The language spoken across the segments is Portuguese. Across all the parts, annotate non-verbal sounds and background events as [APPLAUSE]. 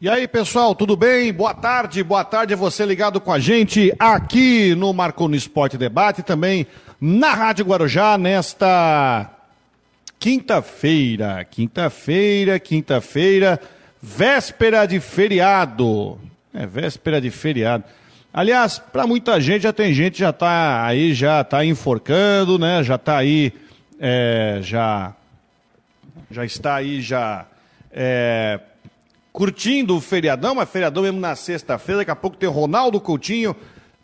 E aí, pessoal, tudo bem? Boa tarde, boa tarde a você ligado com a gente aqui no Marco no Esporte Debate, também na Rádio Guarujá, nesta quinta-feira. Quinta-feira, quinta-feira, véspera de feriado. É, véspera de feriado. Aliás, para muita gente, já tem gente já tá aí, já tá enforcando, né? Já tá aí, é, já, já está aí, já... É, curtindo o feriadão, mas feriadão mesmo na sexta-feira. Daqui a pouco tem Ronaldo Coutinho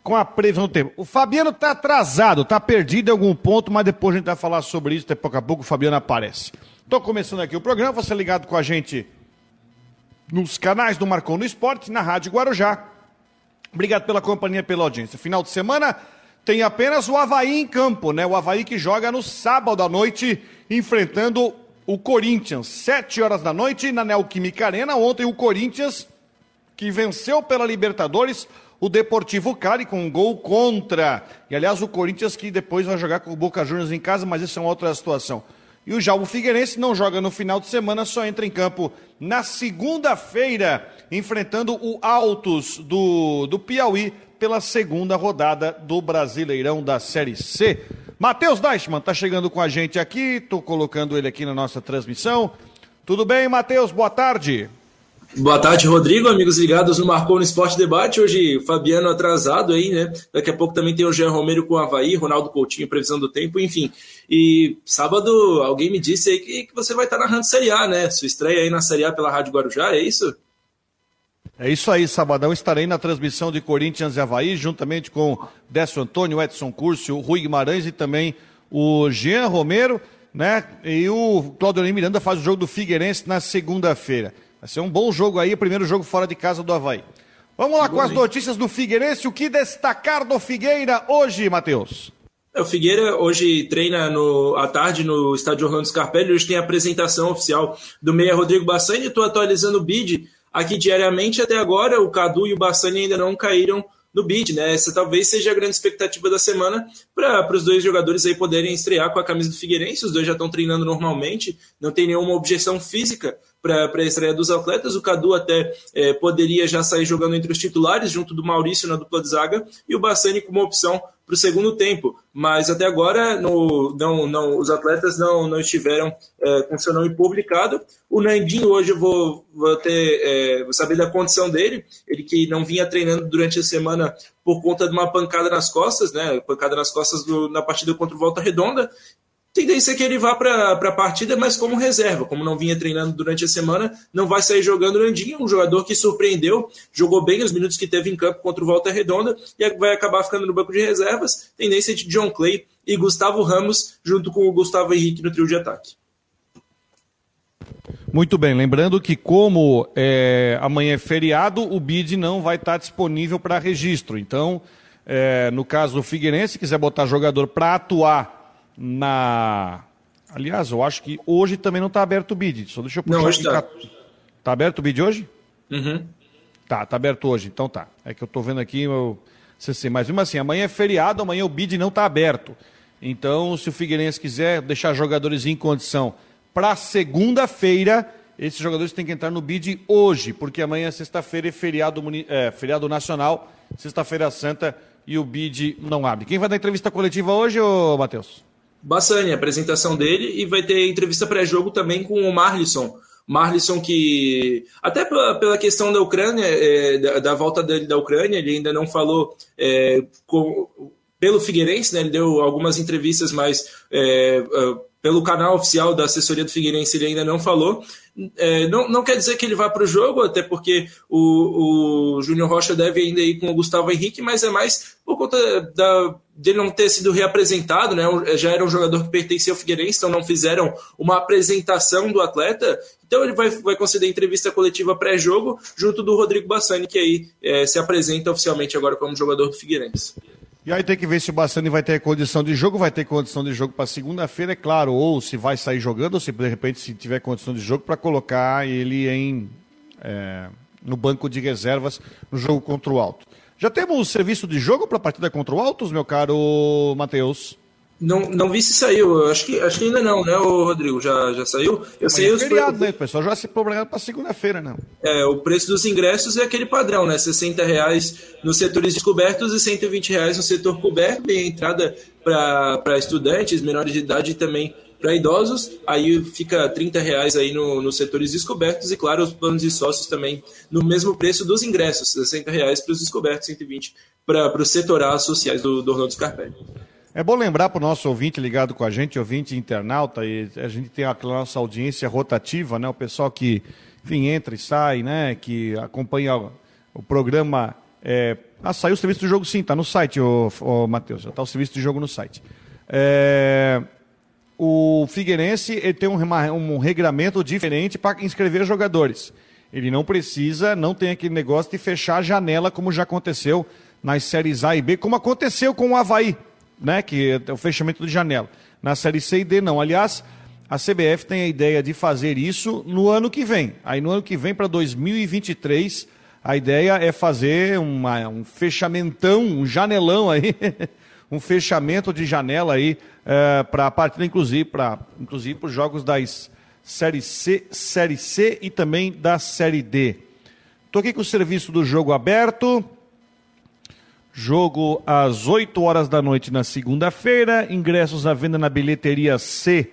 com a previsão do tempo. O Fabiano tá atrasado, tá perdido em algum ponto, mas depois a gente vai falar sobre isso. Daqui a pouco o Fabiano aparece. Tô começando aqui o programa, você ligado com a gente nos canais do Marcon no Esporte, na Rádio Guarujá. Obrigado pela companhia, pela audiência. Final de semana tem apenas o Havaí em campo, né? O Havaí que joga no sábado à noite, enfrentando o Corinthians, 7 horas da noite, na Neoquímica Arena. Ontem o Corinthians, que venceu pela Libertadores, o Deportivo Cali com um gol contra. E aliás, o Corinthians que depois vai jogar com o Boca Juniors em casa, mas isso é uma outra situação. E o Jalvo Figueirense não joga no final de semana, só entra em campo na segunda-feira, enfrentando o Altos do, do Piauí pela segunda rodada do Brasileirão da Série C. Matheus Deichmann está chegando com a gente aqui, estou colocando ele aqui na nossa transmissão. Tudo bem, Matheus? Boa tarde. Boa tarde, Rodrigo, amigos ligados no Marcou no Esporte Debate. Hoje, Fabiano atrasado aí, né? Daqui a pouco também tem o Jean Romero com o Havaí, Ronaldo Coutinho, previsão do tempo, enfim. E sábado, alguém me disse aí que, que você vai estar narrando Série A, né? Sua estreia aí na Série A pela Rádio Guarujá, é isso? É isso aí, sabadão estarei na transmissão de Corinthians e Havaí, juntamente com Décio Antônio, Edson Curcio, Rui Guimarães e também o Jean Romero, né? E o Claudio Miranda faz o jogo do Figueirense na segunda-feira. Vai ser um bom jogo aí, o primeiro jogo fora de casa do Havaí. Vamos lá com as notícias do Figueirense. O que destacar do Figueira hoje, Matheus? É, o Figueira hoje treina no, à tarde no estádio Orlando Scarpelli. Hoje tem a apresentação oficial do meia Rodrigo Bassani. Estou atualizando o bid aqui diariamente. Até agora, o Cadu e o Bassani ainda não caíram no bid, né? Essa talvez seja a grande expectativa da semana para os dois jogadores aí poderem estrear com a camisa do Figueirense. Os dois já estão treinando normalmente, não tem nenhuma objeção física para a estreia dos atletas. O Cadu até é, poderia já sair jogando entre os titulares, junto do Maurício na dupla de zaga, e o Bassani como opção para o segundo tempo. Mas até agora no, não, não, os atletas não, não estiveram é, com seu nome publicado. O Nandinho hoje eu vou, vou, é, vou saber da condição dele, ele que não vinha treinando durante a semana por conta de uma pancada nas costas, né? Pancada nas costas do, na partida contra o Volta Redonda tendência que ele vá para a partida, mas como reserva, como não vinha treinando durante a semana, não vai sair jogando Nandinho, um jogador que surpreendeu, jogou bem os minutos que teve em campo contra o Volta Redonda e vai acabar ficando no banco de reservas. Tendência de John Clay e Gustavo Ramos, junto com o Gustavo Henrique no trio de ataque. Muito bem, lembrando que como é, amanhã é feriado, o BID não vai estar disponível para registro. Então, é, no caso do Figueirense, quiser botar jogador para atuar na. Aliás, eu acho que hoje também não está aberto o bid. Só deixa eu puxar não, hoje está. Tá aberto o bid hoje? Uhum. Tá, tá aberto hoje, então tá. É que eu estou vendo aqui CC. Mas mesmo assim, amanhã é feriado, amanhã o bid não está aberto. Então, se o Figueirense quiser deixar jogadores em condição para segunda-feira, esses jogadores têm que entrar no bid hoje, porque amanhã, sexta-feira, é feriado, é, feriado nacional, sexta-feira santa, e o bid não abre. Quem vai dar entrevista coletiva hoje, ô Matheus? Bassani, a apresentação dele, e vai ter entrevista pré-jogo também com o Marlisson. Marlisson que, até pela, questão da Ucrânia, é, da, da, volta dele da Ucrânia, ele ainda não falou é, com, pelo Figueirense, né, ele deu algumas entrevistas, mas é, é pelo canal oficial da assessoria do Figueirense ele ainda não falou. É, não, não quer dizer que ele vá para o jogo, até porque o, o Júnior Rocha deve ainda ir com o Gustavo Henrique, mas é mais por conta da, dele não ter sido reapresentado, né? Já era um jogador que pertencia ao Figueirense, então não fizeram uma apresentação do atleta. Então ele vai, vai conceder entrevista coletiva pré-jogo junto do Rodrigo Bassani, que aí é, se apresenta oficialmente agora como jogador do Figueirense. E aí tem que ver se o Bassani vai ter condição de jogo, vai ter condição de jogo para segunda-feira, é claro, ou se vai sair jogando, ou se de repente se tiver condição de jogo para colocar ele em é, no banco de reservas no jogo contra o Alto. Já temos serviço de jogo para a partida contra o Altos, meu caro Matheus? Não, não vi se saiu. Acho que, acho que ainda não, né, o Rodrigo? Já, já saiu? Eu sei é os feriado, né? O pessoal já se programando para segunda-feira, não. É, o preço dos ingressos é aquele padrão, né? 60 reais nos setores descobertos e 120 reais no setor coberto. E a entrada para estudantes, menores de idade também para idosos. Aí fica 30 reais aí no, nos setores descobertos e, claro, os planos de sócios também no mesmo preço dos ingressos. 60 reais para os descobertos, 120 para os setorais sociais do, do Orlando Scarpelli. É bom lembrar para o nosso ouvinte ligado com a gente, ouvinte internauta, e a gente tem aquela nossa audiência rotativa, né? O pessoal que, enfim, entra e sai, né? Que acompanha o programa. É... Ah, saiu o serviço do jogo sim, está no site, o, o Matheus. Já está o serviço de jogo no site. É... O Figueirense tem um, um regramento diferente para inscrever jogadores. Ele não precisa, não tem aquele negócio de fechar a janela, como já aconteceu nas séries A e B, como aconteceu com o Havaí né, que é o fechamento de janela. Na Série C e D, não. Aliás, a CBF tem a ideia de fazer isso no ano que vem. Aí no ano que vem, para 2023, a ideia é fazer uma, um fechamentão, um janelão aí, [LAUGHS] um fechamento de janela aí, é, para a partida, inclusive, para inclusive os jogos das Série C, Série C e também da Série D. Estou aqui com o serviço do jogo aberto. Jogo às 8 horas da noite na segunda-feira. Ingressos à venda na bilheteria C,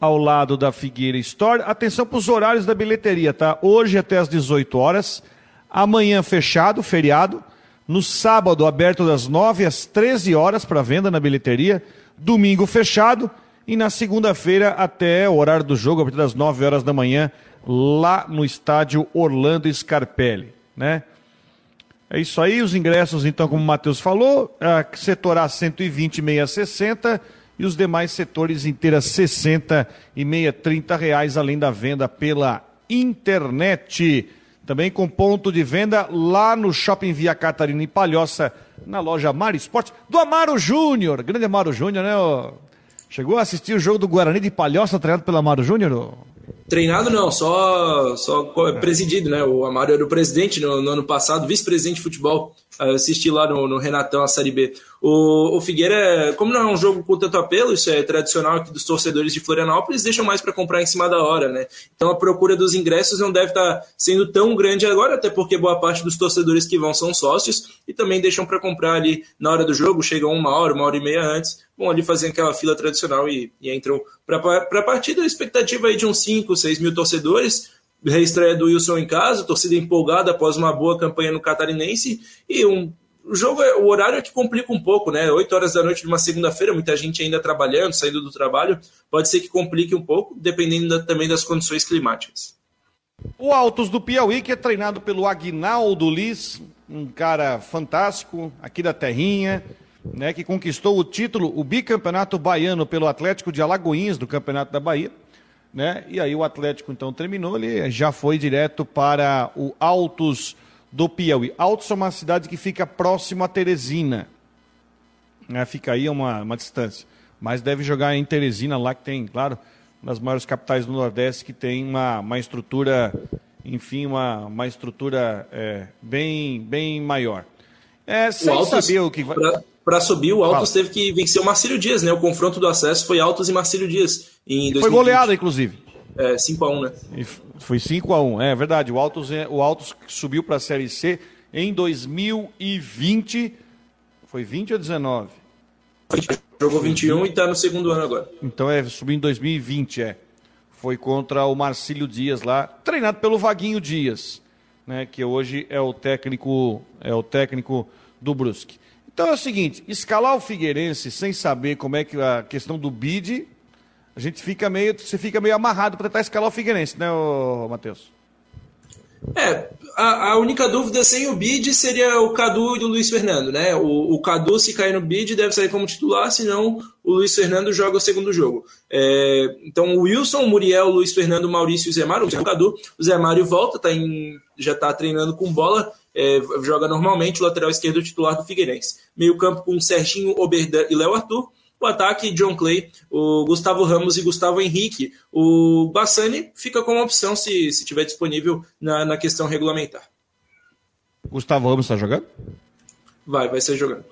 ao lado da Figueira Store. Atenção para os horários da bilheteria, tá? Hoje até às 18 horas. Amanhã fechado, feriado. No sábado, aberto das 9 às 13 horas para venda na bilheteria. Domingo fechado. E na segunda-feira, até o horário do jogo, a partir das 9 horas da manhã, lá no estádio Orlando Scarpelli, né? É isso aí, os ingressos, então, como o Matheus falou, a setor A 120, meia 60 e os demais setores inteiras 60 e meia 30 reais, além da venda pela internet. Também com ponto de venda lá no Shopping Via Catarina e Palhoça, na loja Mar Esporte, do Amaro Júnior. Grande Amaro Júnior, né? Chegou a assistir o jogo do Guarani de Palhoça, treinado pelo Amaro Júnior? Treinado não, só, só presidido, né? O Amaro era o presidente no, no ano passado, vice-presidente de futebol. Eu assisti lá no, no, Renatão a Série B. O, o Figueira, como não é um jogo com tanto apelo, isso é tradicional aqui dos torcedores de Florianópolis, deixam mais para comprar em cima da hora, né? Então a procura dos ingressos não deve estar tá sendo tão grande agora, até porque boa parte dos torcedores que vão são sócios e também deixam para comprar ali na hora do jogo, chegam uma hora, uma hora e meia antes, vão ali fazer aquela fila tradicional e, e entram para a partida. A expectativa aí de uns 5, 6 mil torcedores reestreia do Wilson em casa, torcida empolgada após uma boa campanha no Catarinense e um o jogo, é, o horário é que complica um pouco, né? 8 horas da noite de uma segunda-feira, muita gente ainda trabalhando, saindo do trabalho, pode ser que complique um pouco, dependendo da, também das condições climáticas. O Altos do Piauí, que é treinado pelo Agnaldo Liz, um cara fantástico, aqui da Terrinha, né, que conquistou o título, o bicampeonato baiano pelo Atlético de Alagoinhas, do Campeonato da Bahia né? E aí o Atlético então terminou, ele já foi direto para o Altos do Piauí. Altos é uma cidade que fica próximo a Teresina, né? Fica aí uma, uma distância, mas deve jogar em Teresina lá que tem, claro, uma das maiores capitais do Nordeste que tem uma, uma estrutura, enfim, uma, uma estrutura é, bem, bem maior. É, sem Altos, saber o que vai. Para subir, o Altos Fala. teve que vencer o Marcílio Dias, né? O confronto do acesso foi Altos e Marcílio Dias. Em 2020. Foi goleada, inclusive. É, 5x1, né? E foi 5x1, é verdade. O Altos, é, o Altos subiu para a Série C em 2020. Foi 20 ou 19? Jogou 21 e está no segundo ano agora. Então é, subiu em 2020, é. Foi contra o Marcílio Dias lá, treinado pelo Vaguinho Dias, né, que hoje é o técnico, é o técnico do Brusque. Então é o seguinte, escalar o Figueirense sem saber como é que a questão do bid, a gente fica meio, você fica meio amarrado para tentar escalar o Figueirense, né, Matheus? É, a, a, única dúvida sem o bid seria o Cadu e o Luiz Fernando, né? O, o Cadu, se cair no bid, deve sair como titular, senão o Luiz Fernando joga o segundo jogo. É, então, o Wilson, Muriel, Luiz Fernando, Maurício e Zé Mário, o Cadu, o Zé Mário volta, tá em, já está treinando com bola, é, joga normalmente o lateral esquerdo titular do Figueirense. Meio campo com Serginho, Oberdan e Léo Arthur. O ataque, John Clay, o Gustavo Ramos e Gustavo Henrique. O Bassani fica como opção se estiver disponível na, na questão regulamentar. Gustavo Ramos está jogando? Vai, vai ser jogando.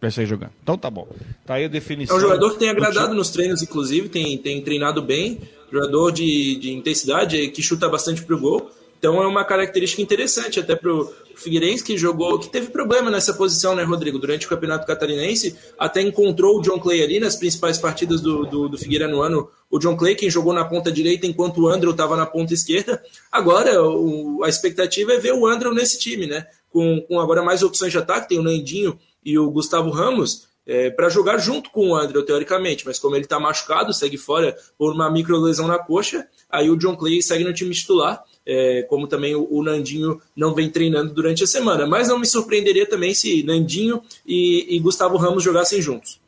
vai sair jogando. Então tá bom. Tá aí a definição. É um jogador que tem agradado nos treinos, inclusive, tem, tem treinado bem, jogador de, de intensidade, que chuta bastante pro gol. Então é uma característica interessante até para o Figueirense que jogou, que teve problema nessa posição, né, Rodrigo? Durante o Campeonato Catarinense, até encontrou o John Clay ali nas principais partidas do, do, do Figueira no ano. O John Clay, quem jogou na ponta direita, enquanto o Andrew estava na ponta esquerda. Agora, o, a expectativa é ver o Andrew nesse time, né? Com, com agora mais opções de ataque, tem o Nandinho e o Gustavo Ramos é, para jogar junto com o André, teoricamente, mas como ele está machucado, segue fora por uma micro lesão na coxa, aí o John Clay segue no time titular, é, como também o, o, Nandinho não vem treinando durante a semana. Mas não me surpreenderia também se Nandinho e, e Gustavo Ramos jogassem juntos.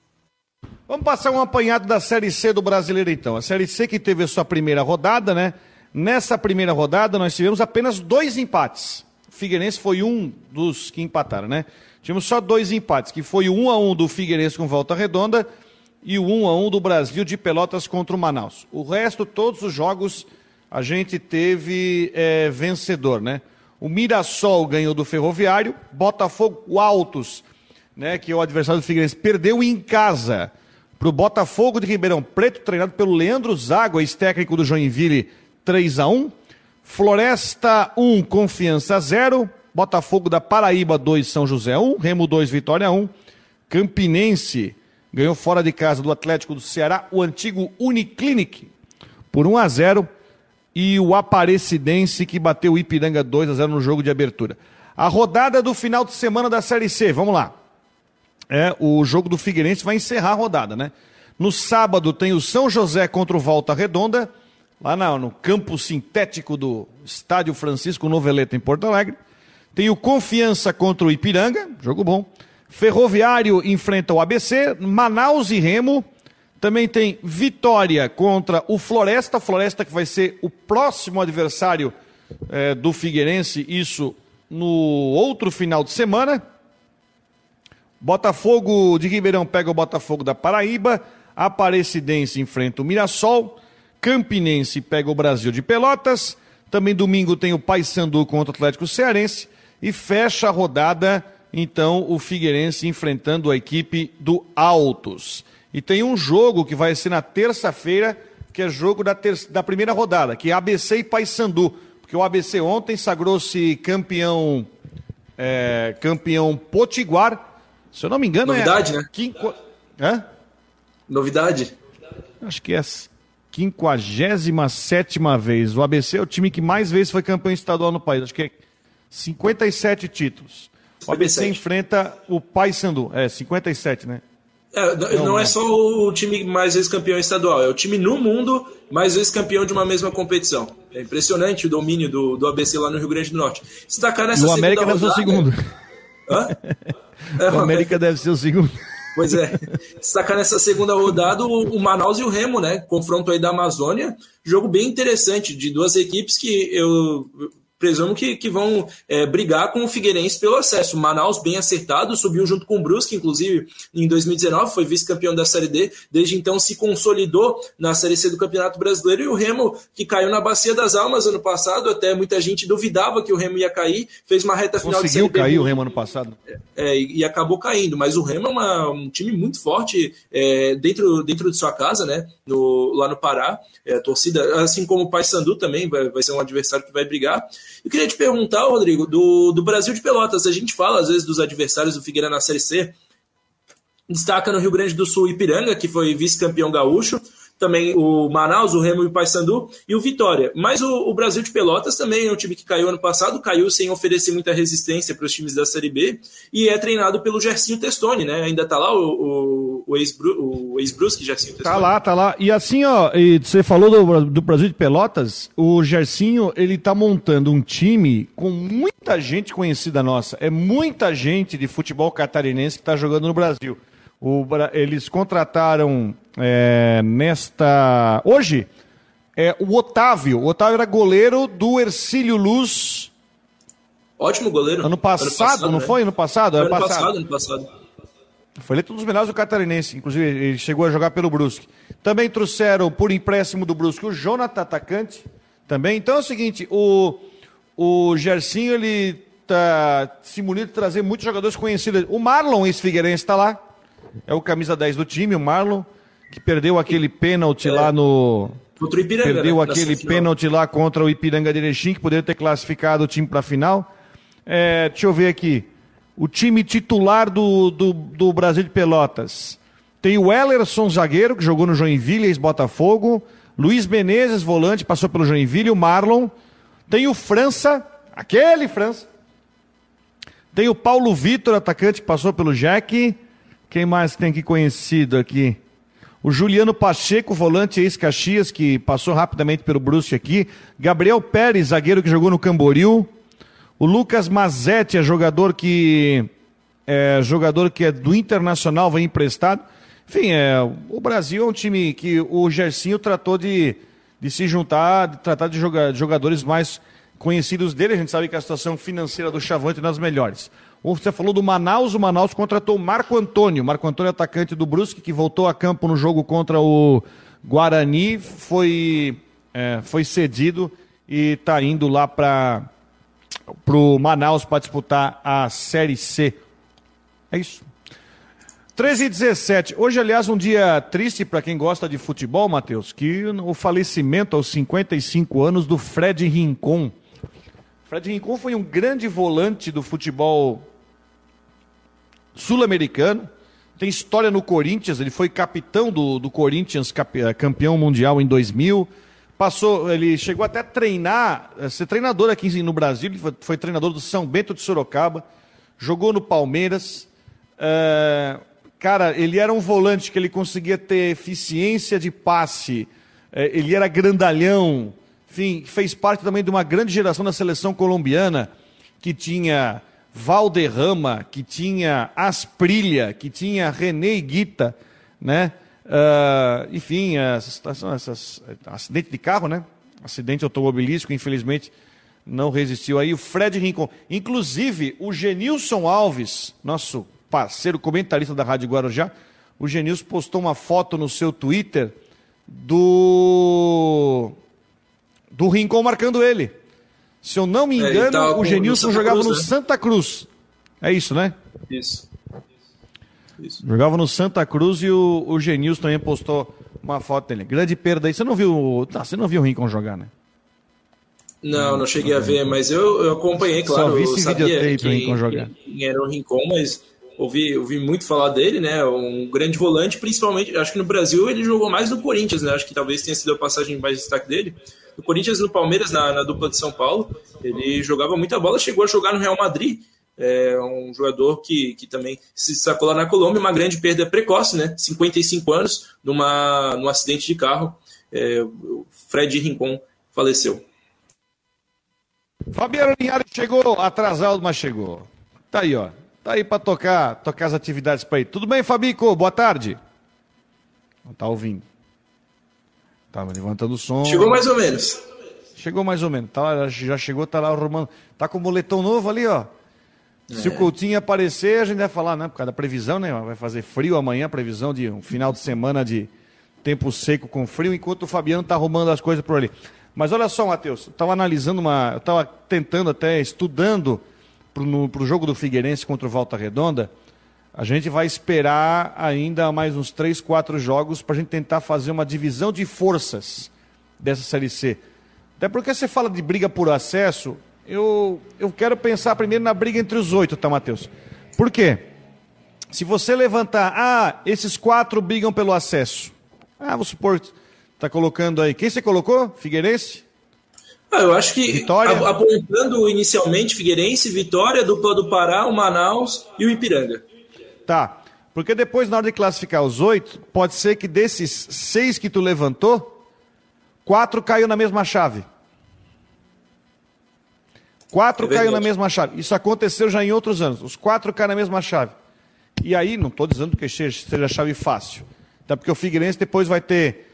Vamos passar um apanhado da Série C do Brasileiro então. A Série C que teve a sua primeira rodada, né? Nessa primeira rodada nós tivemos apenas dois empates. O Figueirense foi um dos que empataram, né? Tivemos só dois empates, que foi o 1 a 1 do Figueirense com Volta Redonda e o 1 a 1 do Brasil de Pelotas contra o Manaus. O resto, todos os jogos, a gente teve é, vencedor, né? O Mirassol ganhou do Ferroviário, Botafogo Altos, né, que é o adversário do Figueirense, perdeu em casa para o Botafogo de Ribeirão Preto, treinado pelo Leandro Zago, ex-técnico do Joinville, 3 a 1 Floresta 1, Confiança 0. Botafogo da Paraíba 2, São José 1, Remo 2, Vitória 1. Campinense ganhou fora de casa do Atlético do Ceará, o antigo Uniclinic, por 1 a 0 e o Aparecidense que bateu o Ipiranga 2 a 0 no jogo de abertura. A rodada do final de semana da Série C, vamos lá. É, o jogo do Figueirense vai encerrar a rodada, né? No sábado tem o São José contra o Volta Redonda, lá no campo sintético do Estádio Francisco Noveleta em Porto Alegre. Tem o Confiança contra o Ipiranga, jogo bom. Ferroviário enfrenta o ABC, Manaus e Remo. Também tem Vitória contra o Floresta, Floresta que vai ser o próximo adversário é, do Figueirense, isso no outro final de semana. Botafogo de Ribeirão pega o Botafogo da Paraíba, Aparecidense enfrenta o Mirassol, Campinense pega o Brasil de Pelotas. Também domingo tem o Paysandu contra o Atlético Cearense e fecha a rodada, então, o Figueirense enfrentando a equipe do Altos. E tem um jogo que vai ser na terça-feira, que é jogo da, da primeira rodada, que é ABC e Paysandu. Porque o ABC ontem sagrou-se campeão é, campeão potiguar. Se eu não me engano, Novidade, é. né? Quinqu... Hã? Novidade? Acho que é a 57 vez. O ABC é o time que mais vezes foi campeão estadual no país. Acho que é 57 títulos. O ABC enfrenta o Paysandu. É, 57, né? É, não, não é só o time mais vezes campeão estadual, é o time no mundo mais vezes campeão de uma mesma competição. É impressionante o domínio do, do ABC lá no Rio Grande do Norte. Destacar nessa o América deve ser o segundo. Hã? [LAUGHS] É, o América deve ser o segundo. Pois é. Destacar nessa segunda rodada o, o Manaus e o Remo, né? Confronto aí da Amazônia. Jogo bem interessante de duas equipes que eu presumo que, que vão é, brigar com o Figueirense pelo acesso. Manaus bem acertado, subiu junto com o Brusque, inclusive em 2019, foi vice-campeão da Série D, desde então se consolidou na Série C do Campeonato Brasileiro, e o Remo, que caiu na Bacia das Almas ano passado, até muita gente duvidava que o Remo ia cair, fez uma reta final Conseguiu de Série cair o Remo ano passado. É, e, e, acabou caindo, mas o Remo é uma, um time muito forte é, dentro, dentro de sua casa, né, no, lá no Pará, é, a torcida, assim como o Paysandu também vai, vai ser um adversário que vai brigar, eu queria te perguntar, Rodrigo, do, do Brasil de Pelotas, a gente fala às vezes dos adversários do Figueira na Série C, destaca no Rio Grande do Sul Ipiranga, que foi vice-campeão gaúcho, também o Manaus, o Remo e o Paysandu e o Vitória. Mas o, o, Brasil de Pelotas também é um time que caiu ano passado, caiu sem oferecer muita resistência para os times da Série B e é treinado pelo Gersinho Testoni, né? Ainda tá lá o, o, o ex-Brusque, Gersinho Testoni. Tá lá, tá lá. E assim, ó, e você falou do, do Brasil de Pelotas, o Gersinho, ele tá montando um time com muita gente conhecida nossa. É muita gente de futebol catarinense que tá jogando no Brasil. O, eles contrataram é, nesta. Hoje, é, o Otávio. O Otávio era goleiro do Ercílio Luz. Ótimo goleiro. Ano passado, ano passado não né? foi? Ano passado? Ano, ano passado. ano passado. Foi eleito um dos melhores do Catarinense. Inclusive, ele chegou a jogar pelo Brusque. Também trouxeram, por empréstimo do Brusque, o Jonathan Atacante. Também. Então é o seguinte: o, o Gersinho, ele tá, se munir de trazer muitos jogadores conhecidos. O Marlon, esse Figueirense, está lá. É o camisa 10 do time, o Marlon, que perdeu aquele pênalti é. lá no. Contra o Ipiranga. Perdeu né? aquele pênalti lá contra o Ipiranga de Erechim, que poderia ter classificado o time para a final. É, deixa eu ver aqui. O time titular do, do, do Brasil de Pelotas. Tem o Ellerson, zagueiro, que jogou no Joinville, ex-Botafogo. Luiz Menezes, volante, passou pelo Joinville. O Marlon. Tem o França, aquele França. Tem o Paulo Vitor, atacante, que passou pelo Jack. Quem mais tem aqui conhecido aqui? O Juliano Pacheco, volante ex-Caxias, que passou rapidamente pelo Brusque aqui. Gabriel Pérez, zagueiro que jogou no Camboriú. O Lucas Mazetti é jogador que é jogador que é do Internacional, vem emprestado. Enfim, é, o Brasil é um time que o Gersinho tratou de, de se juntar, de tratar de, jogar, de jogadores mais conhecidos dele. A gente sabe que a situação financeira do Chavante é das melhores. Você falou do Manaus, o Manaus contratou o Marco Antônio. Marco Antônio, atacante do Brusque, que voltou a campo no jogo contra o Guarani, foi, é, foi cedido e está indo lá para o Manaus para disputar a Série C. É isso. 13 e 17. Hoje, aliás, um dia triste para quem gosta de futebol, Matheus, que o falecimento aos 55 anos do Fred Rincon. Fred Rincon foi um grande volante do futebol sul-americano. Tem história no Corinthians, ele foi capitão do, do Corinthians, eh, campeão mundial em 2000. Passou, ele chegou até a treinar, a eh, ser treinador aqui no Brasil, ele foi, foi treinador do São Bento de Sorocaba, jogou no Palmeiras. Uh, Cara, ele era um volante que ele conseguia ter eficiência de passe, ele era grandalhão, enfim, fez parte também de uma grande geração da seleção colombiana, que tinha Valderrama, que tinha Asprilha, que tinha René Guita, né? Uh, enfim, essas, essas, acidente de carro, né? Acidente automobilístico, infelizmente, não resistiu aí. O Fred Rincon. Inclusive, o Genilson Alves, nosso parceiro comentarista da Rádio Guarujá, o Genilson postou uma foto no seu Twitter do do Rincon marcando ele. Se eu não me é, engano, é, o Genilson jogava Cruz, no né? Santa Cruz. É isso, né? Isso. isso. Jogava no Santa Cruz e o, o Genilson também postou uma foto dele. Grande perda aí. Você não viu, tá, você não viu o Rincon jogar, né? Não, não cheguei a ver, mas eu, eu acompanhei, claro. Só vi esse eu sabia quem, quem era o Rincon, mas ouvi, ouvi muito falar dele, né? Um grande volante, principalmente, acho que no Brasil ele jogou mais no Corinthians, né? Acho que talvez tenha sido a passagem mais destaque dele. No Corinthians e no Palmeiras, na, na, dupla de São Paulo, ele jogava muita bola, chegou a jogar no Real Madrid. É um jogador que, que também se destacou lá na Colômbia, uma grande perda precoce, né? 55 anos, numa, num acidente de carro. É, o Fred Rincon faleceu. Fabiano Linhares chegou atrasado, mas chegou. Tá aí, ó. Tá aí para tocar, tocar as atividades para ele. Tudo bem, Fabico? Boa tarde. Não tá ouvindo. Tava levantando o som. Chegou mais ou menos. Chegou mais ou menos. Tá, já chegou, tá lá arrumando. Tá com o moletom novo ali, ó. É. Se o Coutinho aparecer, a gente vai falar, né? Por causa da previsão, né? Vai fazer frio amanhã, previsão de um final de semana de tempo seco com frio, enquanto o Fabiano tá arrumando as coisas por ali. Mas olha só, Matheus, eu tava analisando uma. Eu tava tentando até, estudando para o jogo do Figueirense contra o Volta Redonda, a gente vai esperar ainda mais uns três, quatro jogos para a gente tentar fazer uma divisão de forças dessa Série C. Até porque você fala de briga por acesso, eu, eu quero pensar primeiro na briga entre os oito, tá, Matheus? Por quê? Se você levantar, ah, esses quatro brigam pelo acesso. Ah, vamos supor, está colocando aí. Quem você colocou? Figueirense? Ah, eu acho que Vitória. apontando inicialmente Figueirense, Vitória, dupla do Pará, o Manaus e o Ipiranga. Tá. Porque depois, na hora de classificar os oito, pode ser que desses seis que tu levantou, quatro caiu na mesma chave. Quatro é caiu na mesma chave. Isso aconteceu já em outros anos. Os quatro caem na mesma chave. E aí, não estou dizendo que seja chave fácil. Até porque o Figueirense depois vai ter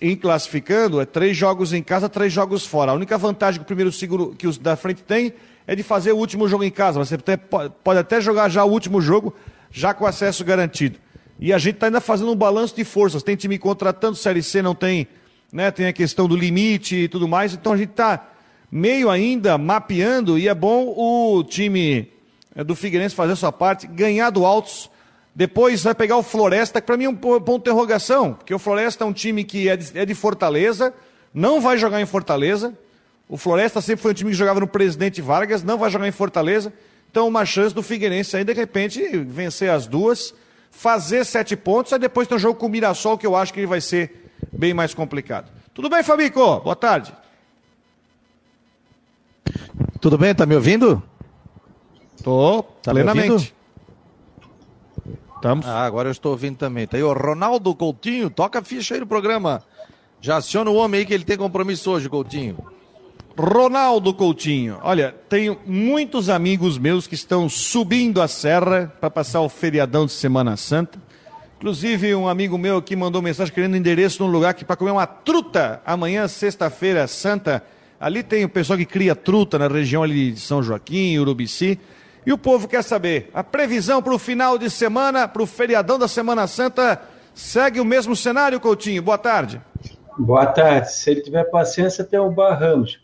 em classificando, é três jogos em casa, três jogos fora. A única vantagem que o primeiro seguro que os da frente tem é de fazer o último jogo em casa. Você pode até jogar já o último jogo, já com acesso garantido. E a gente está ainda fazendo um balanço de forças. Tem time contratando, Série C não tem, né? Tem a questão do limite e tudo mais. Então a gente está meio ainda mapeando, e é bom o time é, do Figueirense fazer a sua parte, ganhar do Altos. Depois vai pegar o Floresta, que para mim é um ponto de interrogação, porque o Floresta é um time que é de, é de Fortaleza, não vai jogar em Fortaleza. O Floresta sempre foi um time que jogava no Presidente Vargas, não vai jogar em Fortaleza. Então, uma chance do Figueirense aí, de repente, vencer as duas, fazer sete pontos, aí depois tem um jogo com o Mirassol, que eu acho que ele vai ser bem mais complicado. Tudo bem, Fabico? Boa tarde. Tudo bem? Tá me ouvindo? Tô, tá plenamente. Estamos. Ah, agora eu estou ouvindo também. Tá aí o Ronaldo Coutinho, toca a ficha aí no programa. Já aciona o homem aí que ele tem compromisso hoje, Coutinho. Ronaldo Coutinho. Olha, tenho muitos amigos meus que estão subindo a serra para passar o feriadão de Semana Santa. Inclusive, um amigo meu aqui mandou mensagem querendo endereço num lugar para comer uma truta amanhã, sexta-feira santa. Ali tem o pessoal que cria truta na região ali de São Joaquim, Urubici. E o povo quer saber, a previsão para o final de semana, para o feriadão da Semana Santa, segue o mesmo cenário, Coutinho? Boa tarde. Boa tarde. Se ele tiver paciência, tem o Barramos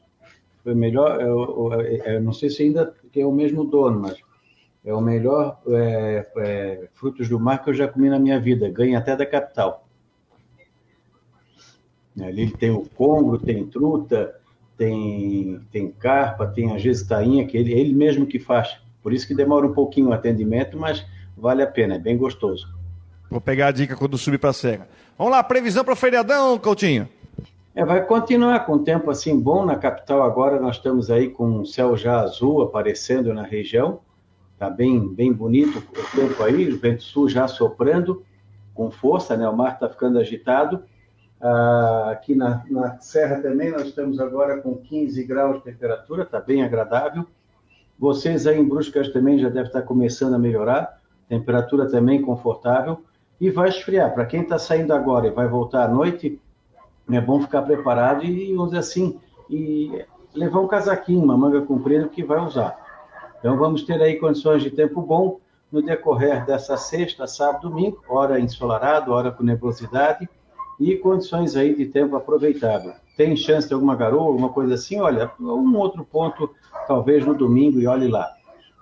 foi melhor, eu, eu, eu, não sei se ainda é o mesmo dono, mas é o melhor é, é, frutos do mar que eu já comi na minha vida, ganha até da capital. Ali tem o congro, tem truta, tem, tem carpa, tem a gestainha, que ele, ele mesmo que faz. Por isso que demora um pouquinho o atendimento, mas vale a pena, é bem gostoso. Vou pegar a dica quando subir para a serra. Vamos lá, previsão para o feriadão, Coutinho. É, vai continuar com tempo assim bom na capital. Agora nós estamos aí com o céu já azul aparecendo na região. Tá bem, bem bonito o tempo aí, o vento sul já soprando com força, né? O mar está ficando agitado. Ah, aqui na, na serra também nós estamos agora com 15 graus de temperatura, está bem agradável. Vocês aí em Bruscas também já devem estar começando a melhorar, temperatura também confortável e vai esfriar. Para quem está saindo agora e vai voltar à noite, é bom ficar preparado e, dizer assim, e levar um casaquinho, uma manga comprida que vai usar. Então vamos ter aí condições de tempo bom no decorrer dessa sexta, sábado, domingo, hora ensolarado, hora com nebulosidade e condições aí de tempo aproveitável. Tem chance de alguma garoa, alguma coisa assim? Olha, um outro ponto, talvez no domingo, e olhe lá.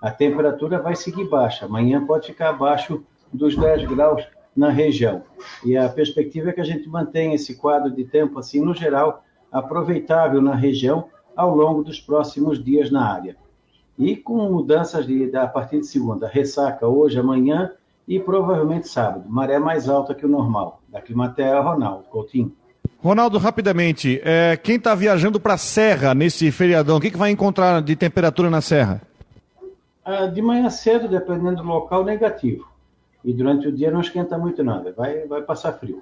A temperatura vai seguir baixa. Amanhã pode ficar abaixo dos 10 graus na região. E a perspectiva é que a gente mantenha esse quadro de tempo, assim, no geral, aproveitável na região ao longo dos próximos dias na área. E com mudanças de, a partir de segunda, ressaca hoje, amanhã e provavelmente sábado. Maré mais alta que o normal. Da Climatea, Ronaldo Coutinho. Ronaldo, rapidamente, é, quem está viajando para a Serra nesse feriadão, o que, que vai encontrar de temperatura na Serra? Ah, de manhã cedo, dependendo do local, negativo e durante o dia não esquenta muito nada, vai, vai passar frio.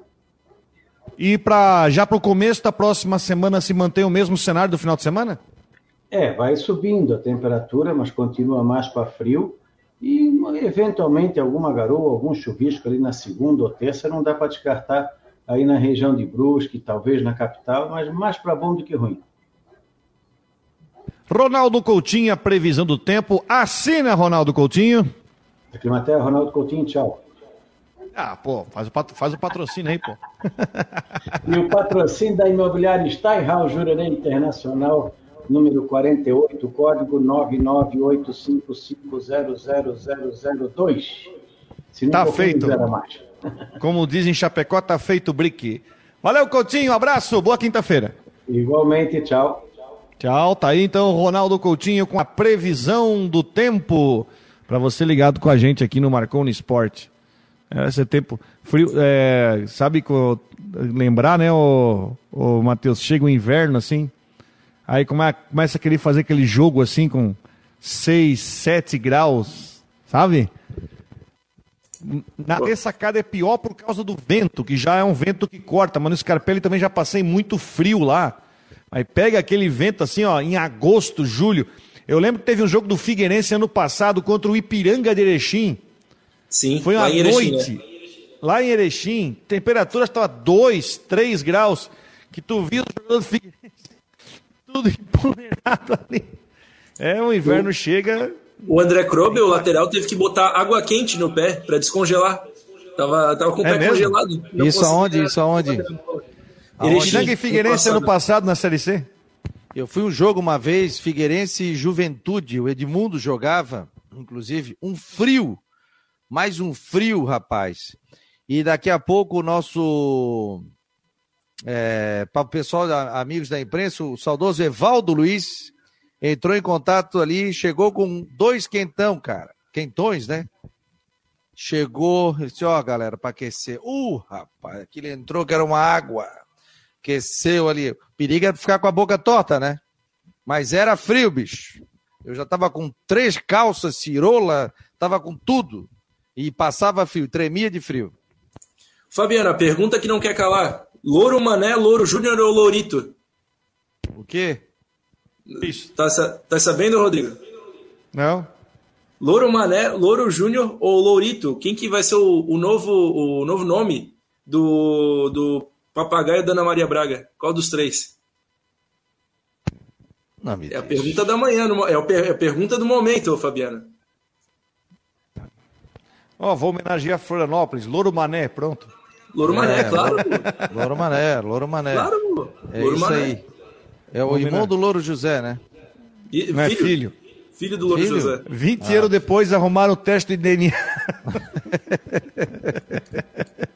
E para já para o começo da próxima semana se mantém o mesmo cenário do final de semana? É, vai subindo a temperatura, mas continua mais para frio e eventualmente alguma garoa, algum chuvisco ali na segunda ou terça, não dá para descartar aí na região de Brusque, talvez na capital, mas mais para bom do que ruim. Ronaldo Coutinho, a previsão do tempo. Assina, Ronaldo Coutinho. Climatea, Ronaldo Coutinho, tchau. Ah, pô, faz o, faz o patrocínio aí, pô. [LAUGHS] e o patrocínio da imobiliária Steinhaus Jurerê Internacional, número 48, código 99855000002. Se não tá feito. [LAUGHS] Como dizem Chapecó, tá feito o brique. Valeu, Coutinho, abraço, boa quinta-feira. Igualmente, tchau. Tchau, tá aí então o Ronaldo Coutinho com a previsão do tempo para você ligado com a gente aqui no Marconi Esporte. É, esse tempo frio, é, sabe lembrar, né, o, o Matheus, chega o inverno assim, aí come, começa a querer fazer aquele jogo assim com 6, 7 graus, sabe? Na ressacada é pior por causa do vento, que já é um vento que corta, mas no Scarpelli também já passei muito frio lá. Aí pega aquele vento assim, ó, em agosto, julho. Eu lembro que teve um jogo do Figueirense ano passado contra o Ipiranga de Erechim. Sim, Foi uma noite. Né? Lá em Erechim, temperatura estava 2, 3 graus. Que tu viu o jogador do Figueirense [LAUGHS] tudo empolerado ali. É, o inverno o, chega. O André Krobe, o lateral, teve que botar água quente no pé para descongelar. Tava, tava com o é pé mesmo? congelado. Isso aonde? Isso aonde? Erechim e Figueirense ano passado na Série C? Eu fui um jogo uma vez, Figueirense e Juventude, o Edmundo jogava, inclusive, um frio, mais um frio, rapaz. E daqui a pouco o nosso é, para o pessoal, amigos da imprensa, o saudoso Evaldo Luiz entrou em contato ali, chegou com dois quentão, cara. Quentões, né? Chegou, disse, ó, galera, para aquecer. Uh, rapaz, aquilo entrou que era uma água. Aqueceu ali. Periga de ficar com a boca torta, né? Mas era frio, bicho. Eu já tava com três calças, cirola, tava com tudo. E passava frio, tremia de frio. Fabiana, pergunta que não quer calar. Louro Mané, Louro Júnior ou Lourito? O quê? Tá, tá sabendo, Rodrigo? Não. Louro Mané, Louro Júnior ou Lourito? Quem que vai ser o, o, novo, o novo nome do, do papagaio da Ana Maria Braga? Qual dos três? Não, é a pergunta da manhã, é a pergunta do momento, Fabiano. Ó, oh, vou homenagear Florianópolis, Louro Mané, pronto. Louro é, Mané, claro. Louro Mané, Louro Mané. Claro, É Louro isso Mané. aí. É o irmão do Louro José, né? E, Não é filho. é filho. Filho do Louro filho? José. 20 ah. anos depois arrumaram o teste de DNA. [LAUGHS]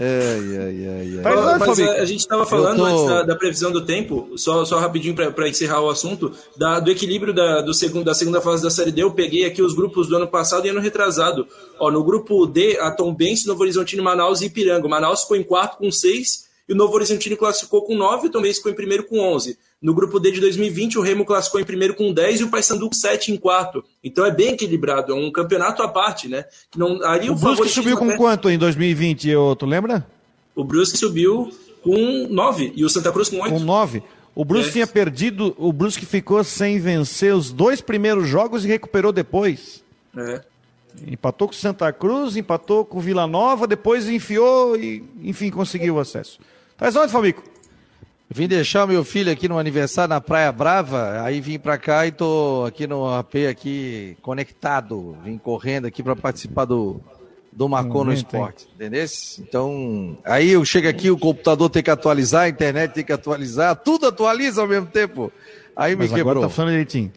Ai, ai, ai, ai. Mas, a, a, gente estava falando tô... antes da, da, previsão do tempo, só, só rapidinho para encerrar o assunto, da, do equilíbrio da, do segundo, da segunda fase da Série D. Eu peguei aqui os grupos do ano passado e ano retrasado. Ó, no grupo D, a Tombense, Novo Horizontino, Manaus e Ipiranga. O Manaus ficou em 4 com 6 e o Novo Horizontino classificou com 9 e o Tombense ficou em primeiro com 11. No grupo D de 2020, o Remo classificou em primeiro com 10 e o Paysandu com 7 em quarto. Então é bem equilibrado, é um campeonato à parte, né? Não, ali o, o Brusque subiu com até... quanto em 2020, tu lembra? O Brusque subiu com 9 e o Santa Cruz com 8. Com 9. O Brusque é. tinha perdido, o Brusque ficou sem vencer os dois primeiros jogos e recuperou depois. É. Empatou com Santa Cruz, empatou com Vila Nova, depois enfiou e, enfim, conseguiu o acesso. Tá onde, Fabico? Vim deixar meu filho aqui no aniversário na Praia Brava, aí vim para cá e tô aqui no AP aqui conectado, vim correndo aqui para participar do do Marcou no Esporte, entendeu? Então, aí eu chego aqui, o computador tem que atualizar, a internet tem que atualizar, tudo atualiza ao mesmo tempo. Aí Mas me quebrou. Agora tá funcionando direitinho.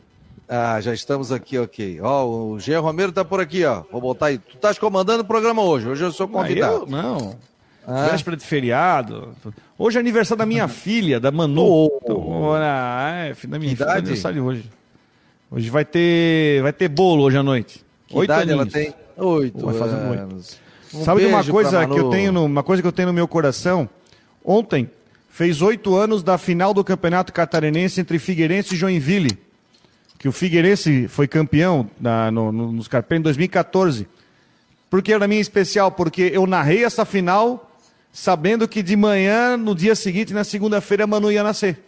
Ah, já estamos aqui, ok. Ó, o Jean Romero tá por aqui, ó. Vou botar aí. Tu estás comandando o programa hoje, hoje eu sou convidado. Ah, eu, não, ah. Véspera de feriado. Hoje é aniversário da minha filha, da Manu. Oh. Então, é, da minha filha, aniversário hoje. Hoje vai ter, vai ter bolo hoje à noite. Que Oito idade aninhos. ela tem? Oito vai fazer anos. Um Sabe de uma coisa que eu tenho, no, uma coisa que eu tenho no meu coração? Ontem fez oito anos da final do Campeonato Catarinense entre Figueirense e Joinville, que o Figueirense foi campeão na, no, no, nos Carpém em 2014. Por que era minha especial? Porque eu narrei essa final sabendo que de manhã, no dia seguinte, na segunda-feira, a Manu ia nascer.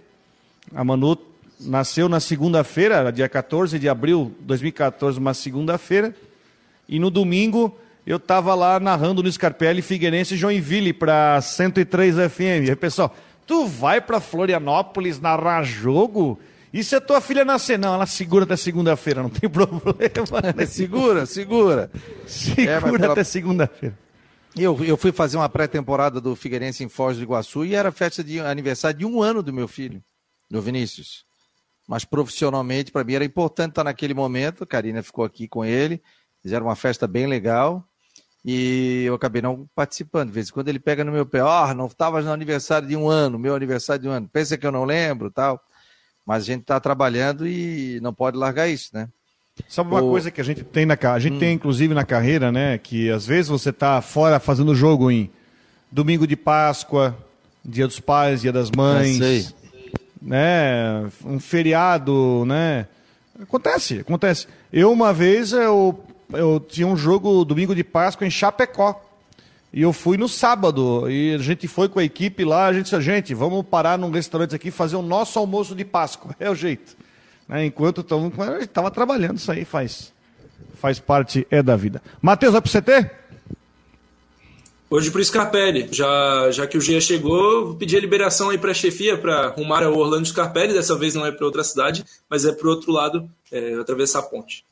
A Manu nasceu na segunda-feira, dia 14 de abril de 2014, uma segunda-feira. E no domingo eu estava lá narrando no Scarpelli Figueirense e Joinville para 103 FM. E aí, pessoal, tu vai para Florianópolis narrar jogo? E se a tua filha nascer? Não, ela segura até segunda-feira, não tem [LAUGHS] problema. Né? segura, segura. Segura é, pela... até segunda-feira. Eu, eu fui fazer uma pré-temporada do Figueirense em Foz do Iguaçu e era festa de aniversário de um ano do meu filho, do Vinícius. Mas profissionalmente, para mim, era importante estar naquele momento. A Karina ficou aqui com ele, fizeram uma festa bem legal e eu acabei não participando. De vez em quando ele pega no meu pé, ó, oh, não estava no aniversário de um ano, meu aniversário de um ano. Pensa que eu não lembro tal. Mas a gente está trabalhando e não pode largar isso, né? Sabe uma o... coisa que a gente tem na a gente hum. tem inclusive na carreira, né? Que às vezes você está fora fazendo jogo em domingo de Páscoa, Dia dos Pais, Dia das Mães, né? Um feriado, né? Acontece, acontece. Eu uma vez eu, eu tinha um jogo domingo de Páscoa em Chapecó. E eu fui no sábado, e a gente foi com a equipe lá, a gente disse, gente, vamos parar num restaurante aqui e fazer o nosso almoço de Páscoa. [LAUGHS] É o jeito. Né? Enquanto estava trabalhando, isso aí faz, faz parte é da vida. Matheus, vai pro CT? Hoje pro Scarpelli, já, já que o Gia chegou, vou pedir a liberação aí para a chefia para arrumar o Orlando Scarpelli, dessa vez não é para outra cidade, mas é para o outro lado, é, atravessar a ponte.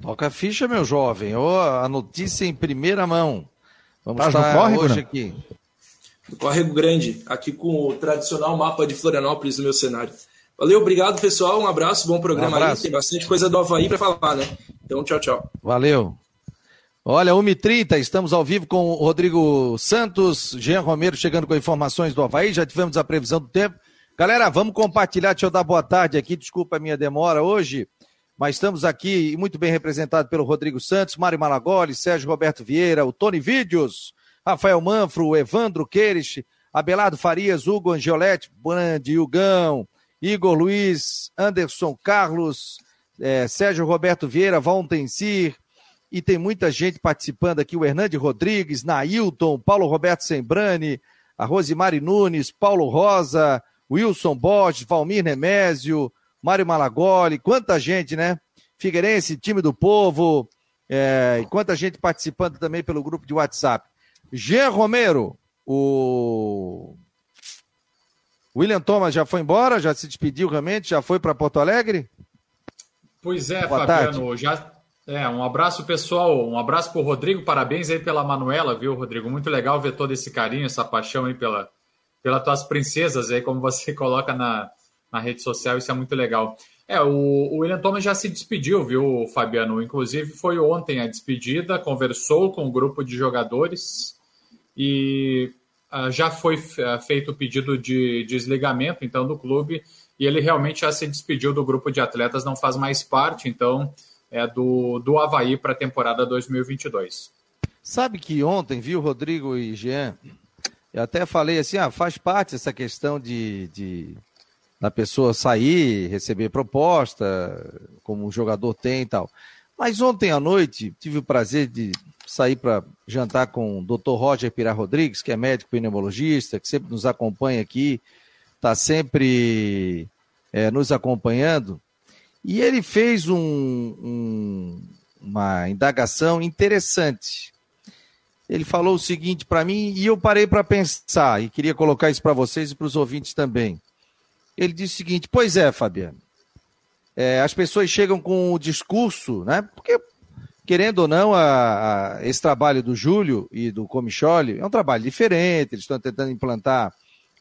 Toca a ficha, meu jovem. Oh, a notícia em primeira mão. Vamos tá estar corre, hoje aqui. do Córrego Grande, aqui com o tradicional mapa de Florianópolis no meu cenário. Valeu, obrigado pessoal, um abraço, bom programa um abraço. aí, tem bastante coisa do Havaí para falar, né? Então, tchau, tchau. Valeu. Olha, 1h30, estamos ao vivo com o Rodrigo Santos, Jean Romero chegando com informações do Havaí, já tivemos a previsão do tempo. Galera, vamos compartilhar, deixa eu dar boa tarde aqui, desculpa a minha demora hoje, mas estamos aqui muito bem representados pelo Rodrigo Santos, Mário Malagoli, Sérgio Roberto Vieira, o Tony Vídeos, Rafael Manfro, Evandro Queires, Abelardo Farias, Hugo Angioletti, Brandi, Hugão, Igor Luiz, Anderson Carlos, é, Sérgio Roberto Vieira, Valtencir, e tem muita gente participando aqui, o Hernande Rodrigues, Nailton, Paulo Roberto Sembrani, a Rosimari Nunes, Paulo Rosa, Wilson Borges, Valmir Nemésio, Mário Malagoli, quanta gente, né? Figueirense, time do povo, é, e quanta gente participando também pelo grupo de WhatsApp. Jean Romero, o William Thomas já foi embora, já se despediu realmente, já foi para Porto Alegre? Pois é, Boa Fabiano, tarde. já é, um abraço pessoal, um abraço para o Rodrigo, parabéns aí pela Manuela, viu, Rodrigo? Muito legal ver todo esse carinho, essa paixão aí pela, pelas tuas princesas aí, como você [LAUGHS] coloca na, na rede social, isso é muito legal. É, o, o William Thomas já se despediu, viu, Fabiano? Inclusive foi ontem a despedida, conversou com o um grupo de jogadores e já foi uh, feito o pedido de desligamento, então, do clube, e ele realmente já se despediu do grupo de atletas, não faz mais parte, então é, do, do Havaí para a temporada 2022. Sabe que ontem, viu, Rodrigo e Jean, eu até falei assim, ah, faz parte essa questão de, de da pessoa sair, receber proposta, como o jogador tem e tal. Mas ontem à noite tive o prazer de sair para jantar com o Dr. Roger Pirá Rodrigues, que é médico pneumologista, que sempre nos acompanha aqui, está sempre é, nos acompanhando. E ele fez um, um, uma indagação interessante. Ele falou o seguinte para mim e eu parei para pensar e queria colocar isso para vocês e para os ouvintes também. Ele disse o seguinte: Pois é, Fabiano, é, as pessoas chegam com o discurso, né? Porque, querendo ou não, a, a, esse trabalho do Júlio e do Comicholi é um trabalho diferente, eles estão tentando implantar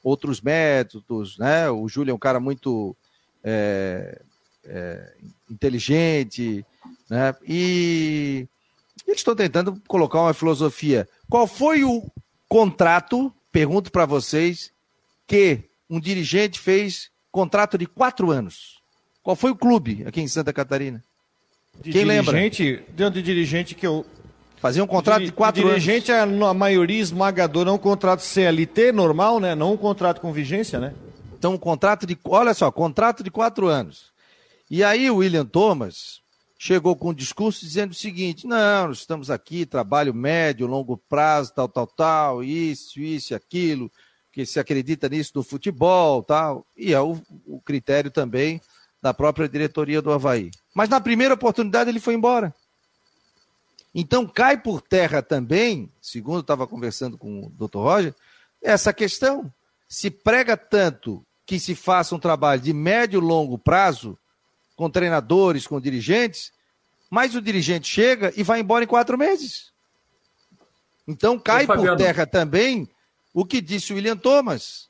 outros métodos, né? O Júlio é um cara muito é, é, inteligente, né? E eles estão tentando colocar uma filosofia. Qual foi o contrato, pergunto para vocês, que um dirigente fez contrato de quatro anos? Qual foi o clube aqui em Santa Catarina? De Quem dirigente, lembra? Dentro de dirigente que eu. Fazia um contrato de, de quatro dirigente, anos. Dirigente, a maioria esmagadora, é um contrato CLT normal, né? Não um contrato com vigência, né? Então, um contrato de. Olha só, contrato de quatro anos. E aí o William Thomas chegou com um discurso dizendo o seguinte: não, nós estamos aqui, trabalho médio, longo prazo, tal, tal, tal, isso, isso, aquilo, que se acredita nisso do futebol, tal. E é o, o critério também da própria diretoria do Havaí. Mas na primeira oportunidade ele foi embora. Então cai por terra também, segundo estava conversando com o Dr. Roger, essa questão. Se prega tanto que se faça um trabalho de médio e longo prazo, com treinadores, com dirigentes, mas o dirigente chega e vai embora em quatro meses. Então cai por terra também o que disse o William Thomas.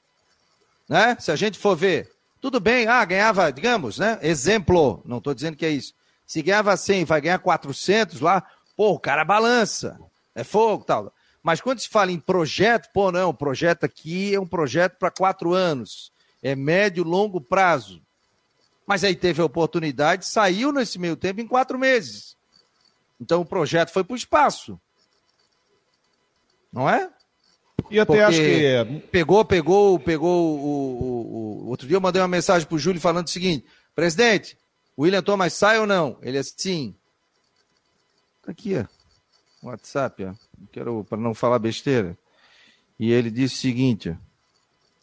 Né? Se a gente for ver, tudo bem, ah, ganhava, digamos, né? Exemplo, não estou dizendo que é isso. Se ganhava 100, vai ganhar 400 lá, pô, o cara balança, é fogo tal. Mas quando se fala em projeto, pô, não, o projeto aqui é um projeto para quatro anos, é médio, longo prazo. Mas aí teve a oportunidade, saiu nesse meio tempo em quatro meses. Então o projeto foi para o espaço. Não é? E até acho que. É pegou, pegou, pegou o, o, o, Outro dia eu mandei uma mensagem para o Júlio falando o seguinte: presidente, o William Thomas sai ou não? Ele é sim. Tá aqui, ó. WhatsApp, ó. Quero para não falar besteira. E ele disse o seguinte: ó.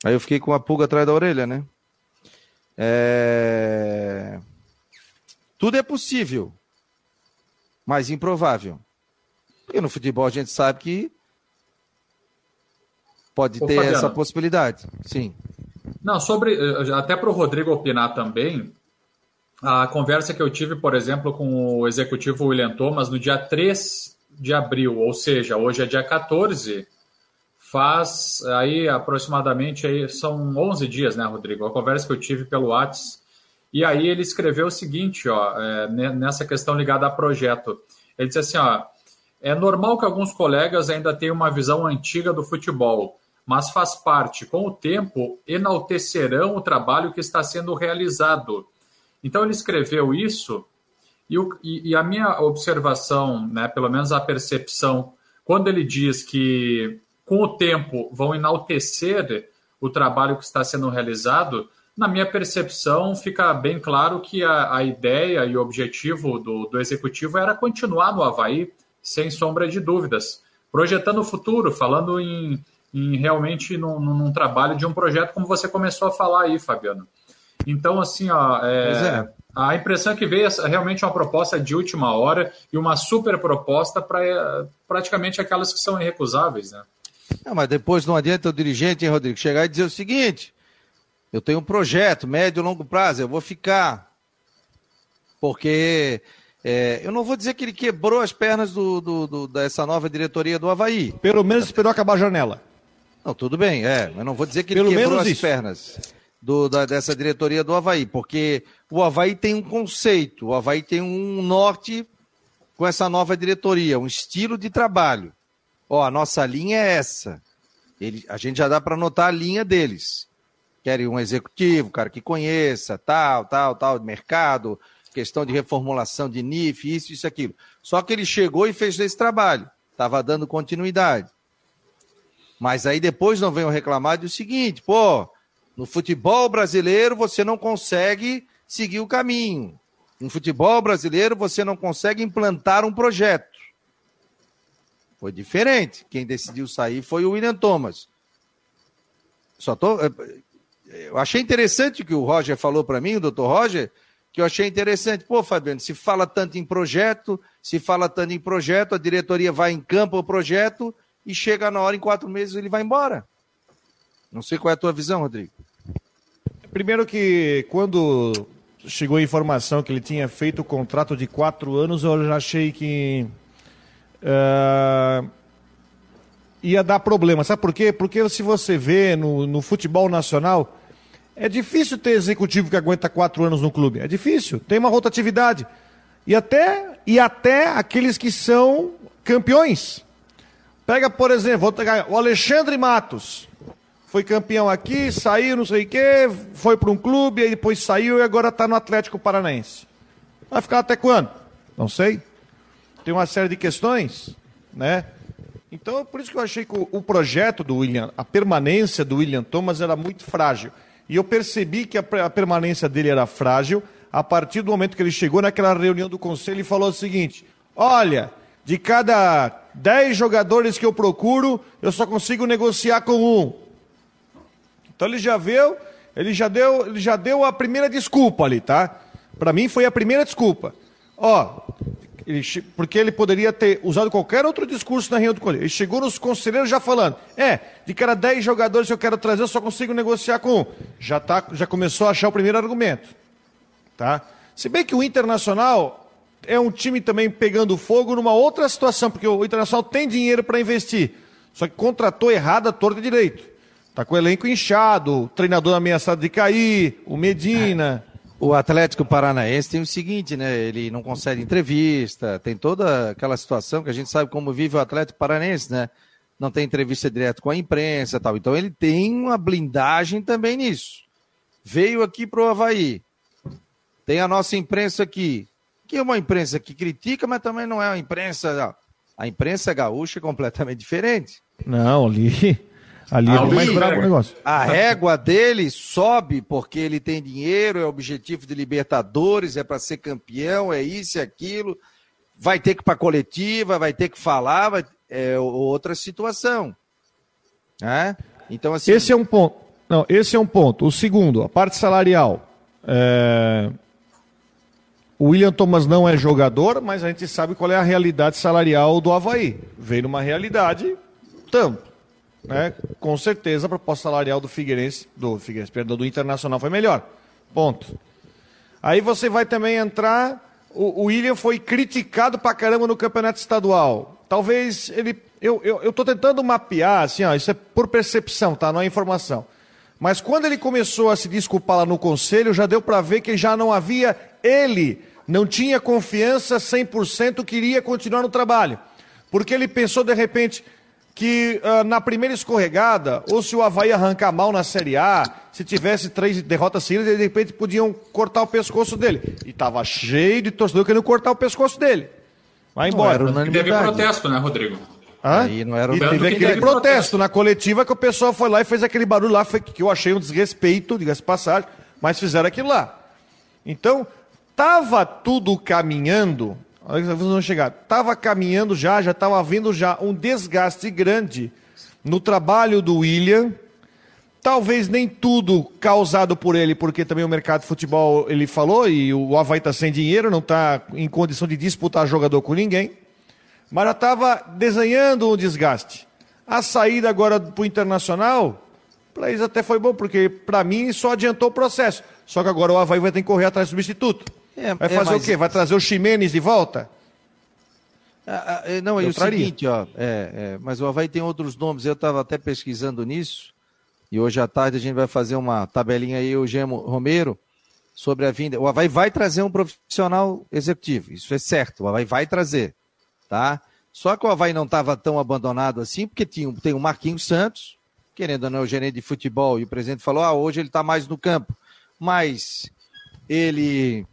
Aí eu fiquei com a pulga atrás da orelha, né? É... Tudo é possível, mas improvável. Porque no futebol a gente sabe que pode Ô, ter Fabiano, essa possibilidade. Sim. Não, sobre. Eh, até para o Rodrigo opinar também, a conversa que eu tive, por exemplo, com o executivo William Thomas no dia 3 de abril, ou seja, hoje é dia 14, faz aí aproximadamente aí são 11 dias, né, Rodrigo? A conversa que eu tive pelo WhatsApp. E aí ele escreveu o seguinte, ó, é, nessa questão ligada a projeto. Ele disse assim, ó, é normal que alguns colegas ainda tenham uma visão antiga do futebol, mas faz parte, com o tempo, enaltecerão o trabalho que está sendo realizado. Então ele escreveu isso e, o, e, e a minha observação, né, pelo menos a percepção, quando ele diz que com o tempo vão enaltecer o trabalho que está sendo realizado, na minha percepção, fica bem claro que a, a ideia e o objetivo do, do executivo era continuar no Havaí, sem sombra de dúvidas, projetando o futuro, falando em, em realmente num, num, trabalho de um projeto, como você começou a falar aí, Fabiano. Então, assim, ó, é, é. a impressão é que veio realmente uma proposta de última hora e uma super proposta para praticamente aquelas que são irrecusáveis, né? Não, mas depois não adianta o dirigente, hein, Rodrigo, chegar e dizer o seguinte: eu tenho um projeto, médio e longo prazo, eu vou ficar. Porque é, eu não vou dizer que ele quebrou as pernas do, do, do, dessa nova diretoria do Havaí. Pelo menos esperou acabar a janela. Não, tudo bem, é. Mas não vou dizer que Pelo ele quebrou as isso. pernas do, da, dessa diretoria do Havaí, porque o Havaí tem um conceito, o Havaí tem um norte com essa nova diretoria, um estilo de trabalho. Ó, a nossa linha é essa. Ele, a gente já dá para notar a linha deles. Querem um executivo, cara que conheça, tal, tal, tal, mercado, questão de reformulação de NIF, isso, isso, aquilo. Só que ele chegou e fez esse trabalho. Estava dando continuidade. Mas aí depois não venham reclamar do seguinte, pô, no futebol brasileiro você não consegue seguir o caminho. No futebol brasileiro você não consegue implantar um projeto. Foi diferente. Quem decidiu sair foi o William Thomas. Só tô, eh, eu achei interessante o que o Roger falou para mim, o doutor Roger, que eu achei interessante. Pô, Fabiano, se fala tanto em projeto, se fala tanto em projeto, a diretoria vai em campo o projeto e chega na hora, em quatro meses, ele vai embora. Não sei qual é a tua visão, Rodrigo. Primeiro que quando chegou a informação que ele tinha feito o contrato de quatro anos, eu já achei que uh, ia dar problema. Sabe por quê? Porque se você vê no, no futebol nacional, é difícil ter executivo que aguenta quatro anos no clube. É difícil. Tem uma rotatividade. E até, e até aqueles que são campeões. Pega, por exemplo, o Alexandre Matos. Foi campeão aqui, saiu, não sei o quê, foi para um clube, aí depois saiu e agora está no Atlético Paranaense. Vai ficar até quando? Não sei. Tem uma série de questões, né? Então, por isso que eu achei que o, projeto do William, a permanência do William Thomas era muito frágil. E eu percebi que a permanência dele era frágil a partir do momento que ele chegou naquela reunião do conselho e falou o seguinte: Olha, de cada 10 jogadores que eu procuro, eu só consigo negociar com um. Então ele já viu, ele já deu, ele já deu a primeira desculpa ali, tá? Para mim foi a primeira desculpa. Ó, ele, porque ele poderia ter usado qualquer outro discurso na reunião do conselho. Ele chegou nos conselheiros já falando: é, de cada 10 jogadores que eu quero trazer, eu só consigo negociar com um. Já, tá, já começou a achar o primeiro argumento. Tá? Se bem que o Internacional é um time também pegando fogo numa outra situação, porque o Internacional tem dinheiro para investir, só que contratou errado a torta direito. Está com o elenco inchado, o treinador ameaçado de cair, o Medina. O Atlético Paranaense tem o seguinte, né? Ele não concede entrevista, tem toda aquela situação que a gente sabe como vive o Atlético Paranaense, né? Não tem entrevista direto com a imprensa tal. Então ele tem uma blindagem também nisso. Veio aqui para o Havaí. Tem a nossa imprensa aqui, que é uma imprensa que critica, mas também não é uma imprensa. A imprensa gaúcha é completamente diferente. Não, ali Ali é mais bravo o negócio. A régua dele sobe porque ele tem dinheiro, é objetivo de Libertadores, é para ser campeão, é isso e aquilo. Vai ter que ir para coletiva, vai ter que falar, vai... é outra situação. É? Então, assim... Esse é um ponto. Não, esse é um ponto. O segundo, a parte salarial. É... O William Thomas não é jogador, mas a gente sabe qual é a realidade salarial do Havaí. Veio numa realidade tanto né, com certeza a proposta salarial do Figueirense, do Figueirense, perdão, do Internacional foi melhor. Ponto. Aí você vai também entrar, o, o William foi criticado pra caramba no campeonato estadual. Talvez ele, eu, eu, eu tô tentando mapear, assim, ó, isso é por percepção, tá? Não é informação. Mas quando ele começou a se desculpar lá no conselho, já deu para ver que já não havia ele, não tinha confiança 100% que iria continuar no trabalho. Porque ele pensou de repente que uh, na primeira escorregada, ou se o Havaí arrancar mal na Série A, se tivesse três derrotas seguidas, de repente podiam cortar o pescoço dele. E estava cheio de torcedor querendo cortar o pescoço dele. Vai embora. Não teve protesto, né, Rodrigo? Hã? Aí não era o... E teve aquele teve protesto, protesto, na coletiva que o pessoal foi lá e fez aquele barulho lá, que eu achei um desrespeito, diga-se passagem, mas fizeram aquilo lá. Então, estava tudo caminhando, olha que vão chegar, estava caminhando já, já estava havendo já um desgaste grande no trabalho do William, talvez nem tudo causado por ele, porque também o mercado de futebol, ele falou, e o Havaí está sem dinheiro, não está em condição de disputar jogador com ninguém, mas já estava desenhando um desgaste. A saída agora para o Internacional, para eles até foi bom, porque para mim só adiantou o processo. Só que agora o Havaí vai ter que correr atrás do substituto. É, vai é, fazer é, mas... o quê? Vai trazer o Ximenes de volta? Ah, ah, é, não, é o seguinte, ó, é, é, mas o Havaí tem outros nomes, eu estava até pesquisando nisso, e hoje à tarde a gente vai fazer uma tabelinha aí, o Gemo Romero, sobre a vinda. O Havaí vai trazer um profissional executivo, isso é certo, o Havaí vai trazer tá? Só que o Havaí não estava tão abandonado assim, porque tinha, tem o Marquinhos Santos, querendo ou não, o gerente de futebol, e o presidente falou: ah, hoje ele está mais no campo. Mas ele.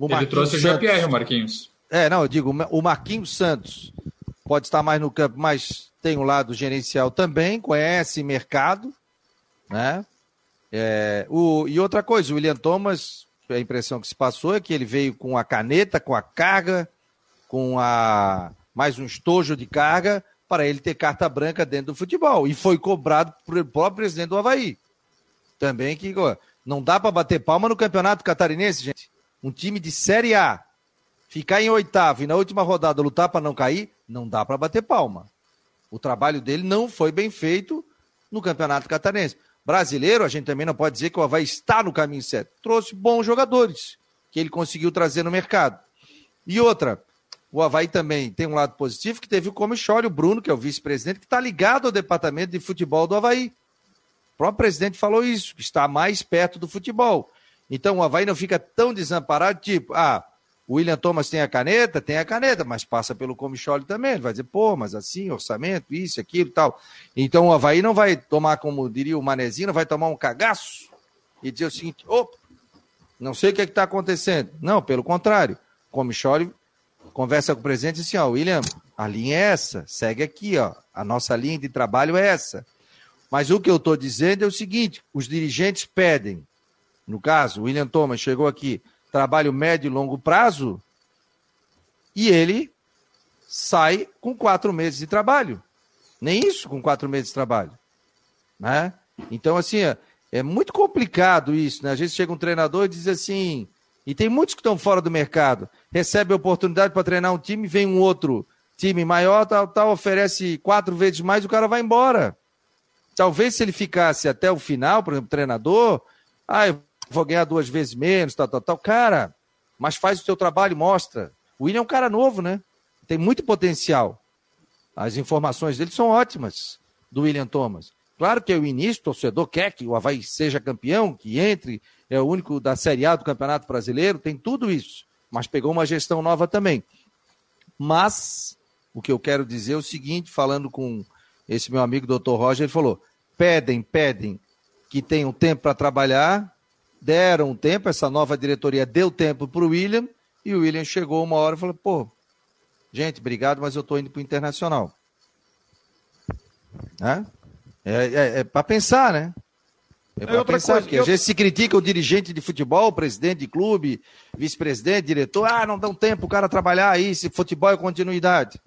O ele trouxe o Jean-Pierre, o Marquinhos. É, não, eu digo, o Marquinhos Santos pode estar mais no campo, mas tem o lado gerencial também, conhece mercado, né? É, o, e outra coisa, o William Thomas, a impressão que se passou é que ele veio com a caneta, com a carga, com a mais um estojo de carga para ele ter carta branca dentro do futebol. E foi cobrado pelo próprio presidente do Havaí. Também que não dá para bater palma no campeonato catarinense, gente. Um time de Série A ficar em oitavo e na última rodada lutar para não cair, não dá para bater palma. O trabalho dele não foi bem feito no campeonato catarinense. Brasileiro, a gente também não pode dizer que o Havaí está no caminho certo. Trouxe bons jogadores que ele conseguiu trazer no mercado. E outra, o Havaí também tem um lado positivo, que teve o Comichório Bruno, que é o vice-presidente, que está ligado ao departamento de futebol do Havaí. O próprio presidente falou isso, que está mais perto do futebol. Então o Havaí não fica tão desamparado, tipo, ah, o William Thomas tem a caneta, tem a caneta, mas passa pelo Comicholi também. Ele vai dizer, pô, mas assim, orçamento, isso, aquilo tal. Então o Havaí não vai tomar, como diria o Manezinho, não vai tomar um cagaço e dizer o seguinte, opa, não sei o que é está acontecendo. Não, pelo contrário. O conversa com o presidente e assim, ó, William, a linha é essa, segue aqui, ó, a nossa linha de trabalho é essa. Mas o que eu estou dizendo é o seguinte: os dirigentes pedem, no caso, William Thomas chegou aqui, trabalho médio e longo prazo, e ele sai com quatro meses de trabalho. Nem isso com quatro meses de trabalho. Né? Então, assim, é, é muito complicado isso, né? Às vezes chega um treinador e diz assim, e tem muitos que estão fora do mercado. Recebe a oportunidade para treinar um time, vem um outro time maior, tal, tal, oferece quatro vezes mais, o cara vai embora. Talvez se ele ficasse até o final, por exemplo, treinador, ah, eu vou ganhar duas vezes menos, tal, tal, tal. Cara, mas faz o seu trabalho, mostra. O William é um cara novo, né? Tem muito potencial. As informações dele são ótimas, do William Thomas. Claro que é o início, o torcedor quer que o Havaí seja campeão, que entre é o único da Série A do Campeonato Brasileiro, tem tudo isso. Mas pegou uma gestão nova também. Mas, o que eu quero dizer é o seguinte, falando com esse meu amigo doutor Roger, ele falou: pedem, pedem que tenham tempo para trabalhar, deram tempo, essa nova diretoria deu tempo para o William, e o William chegou uma hora e falou: pô, gente, obrigado, mas eu estou indo para o Internacional. É, é, é para pensar, né? É, outra pensar, coisa. Que eu... Às vezes se critica o dirigente de futebol, presidente de clube, vice-presidente, diretor. Ah, não dão tempo o cara trabalhar aí, se futebol é continuidade.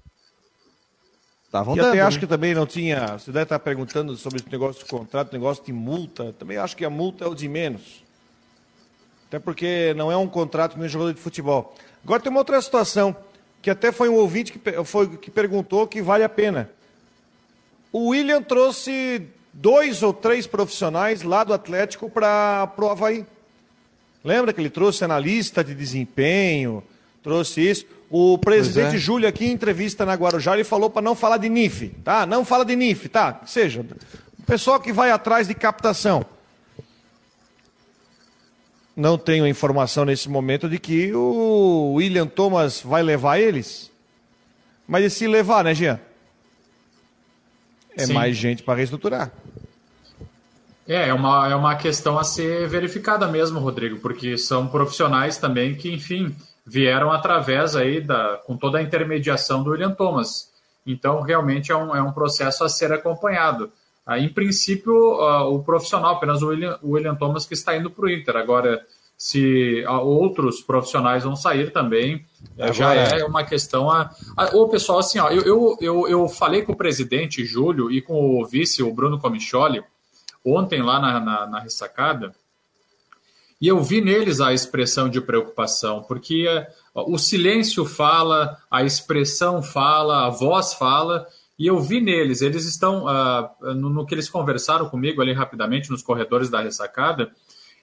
Estavam e dando, até acho né? que também não tinha. Você deve estar perguntando sobre esse negócio de contrato, negócio de multa. Também acho que a multa é o de menos. Até porque não é um contrato nem jogador de futebol. Agora tem uma outra situação, que até foi um ouvinte que, foi, que perguntou que vale a pena. O William trouxe dois ou três profissionais lá do Atlético para o Havaí. Lembra que ele trouxe analista de desempenho, trouxe isso. O presidente é. Júlio aqui em entrevista na Guarujá, ele falou para não falar de NIF, tá? Não fala de NIF, tá? seja, o pessoal que vai atrás de captação. Não tenho informação nesse momento de que o William Thomas vai levar eles. Mas e se levar, né, Jean? É Sim. mais gente para reestruturar. É, é uma, é uma questão a ser verificada mesmo, Rodrigo, porque são profissionais também que, enfim, vieram através aí da, com toda a intermediação do William Thomas. Então, realmente é um, é um processo a ser acompanhado. Ah, em princípio, o profissional, apenas o William, o William Thomas que está indo para o Inter. Agora, se outros profissionais vão sair também, Agora, já é uma questão a. a o pessoal, assim, ó, eu, eu, eu, eu, falei com o presidente Júlio e com o vice, o Bruno Comicholi, ontem lá na, na, na ressacada, e eu vi neles a expressão de preocupação, porque o silêncio fala, a expressão fala, a voz fala, e eu vi neles, eles estão, uh, no, no, que eles conversaram comigo ali rapidamente nos corredores da ressacada,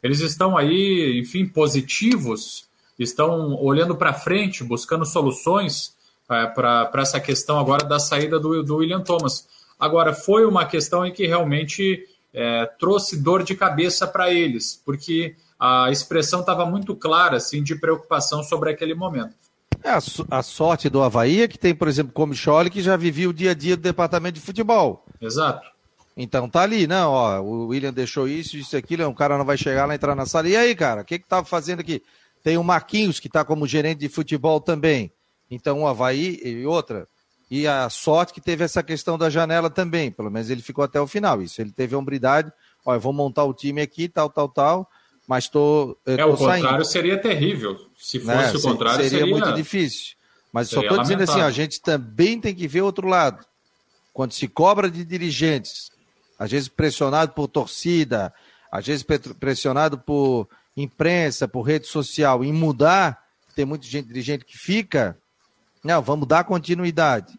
eles estão aí, enfim, positivos, estão olhando para frente, buscando soluções uh, para essa questão agora da saída do, do, William Thomas. Agora, foi uma questão em que realmente é, trouxe dor de cabeça para eles, porque a expressão estava muito clara, assim, de preocupação sobre aquele momento. É a, a, sorte do Havaí é que tem, por exemplo, Comicholi, que já vivia o dia a dia do departamento de futebol. Exato. Então tá ali, não, ó, o William deixou isso, isso, aquilo, um cara não vai chegar lá, entrar na sala. E aí, cara, o que que tava fazendo aqui? Tem o Marquinhos, que tá como gerente de futebol também. Então o Havaí e outra. E a sorte que teve essa questão da janela também, pelo menos ele ficou até o final. Isso, ele teve a hombridade, ó, eu vou montar o time aqui, tal, tal, tal, mas tô, é, o contrário saindo. seria terrível. Se fosse né? o contrário, seria, seria muito difícil. Mas só estou dizendo assim, a gente também tem que ver outro lado. Quando se cobra de dirigentes, às vezes pressionado por torcida, às vezes pressionado por imprensa, por rede social, em mudar, tem muita gente dirigente que fica, não, vamos dar continuidade.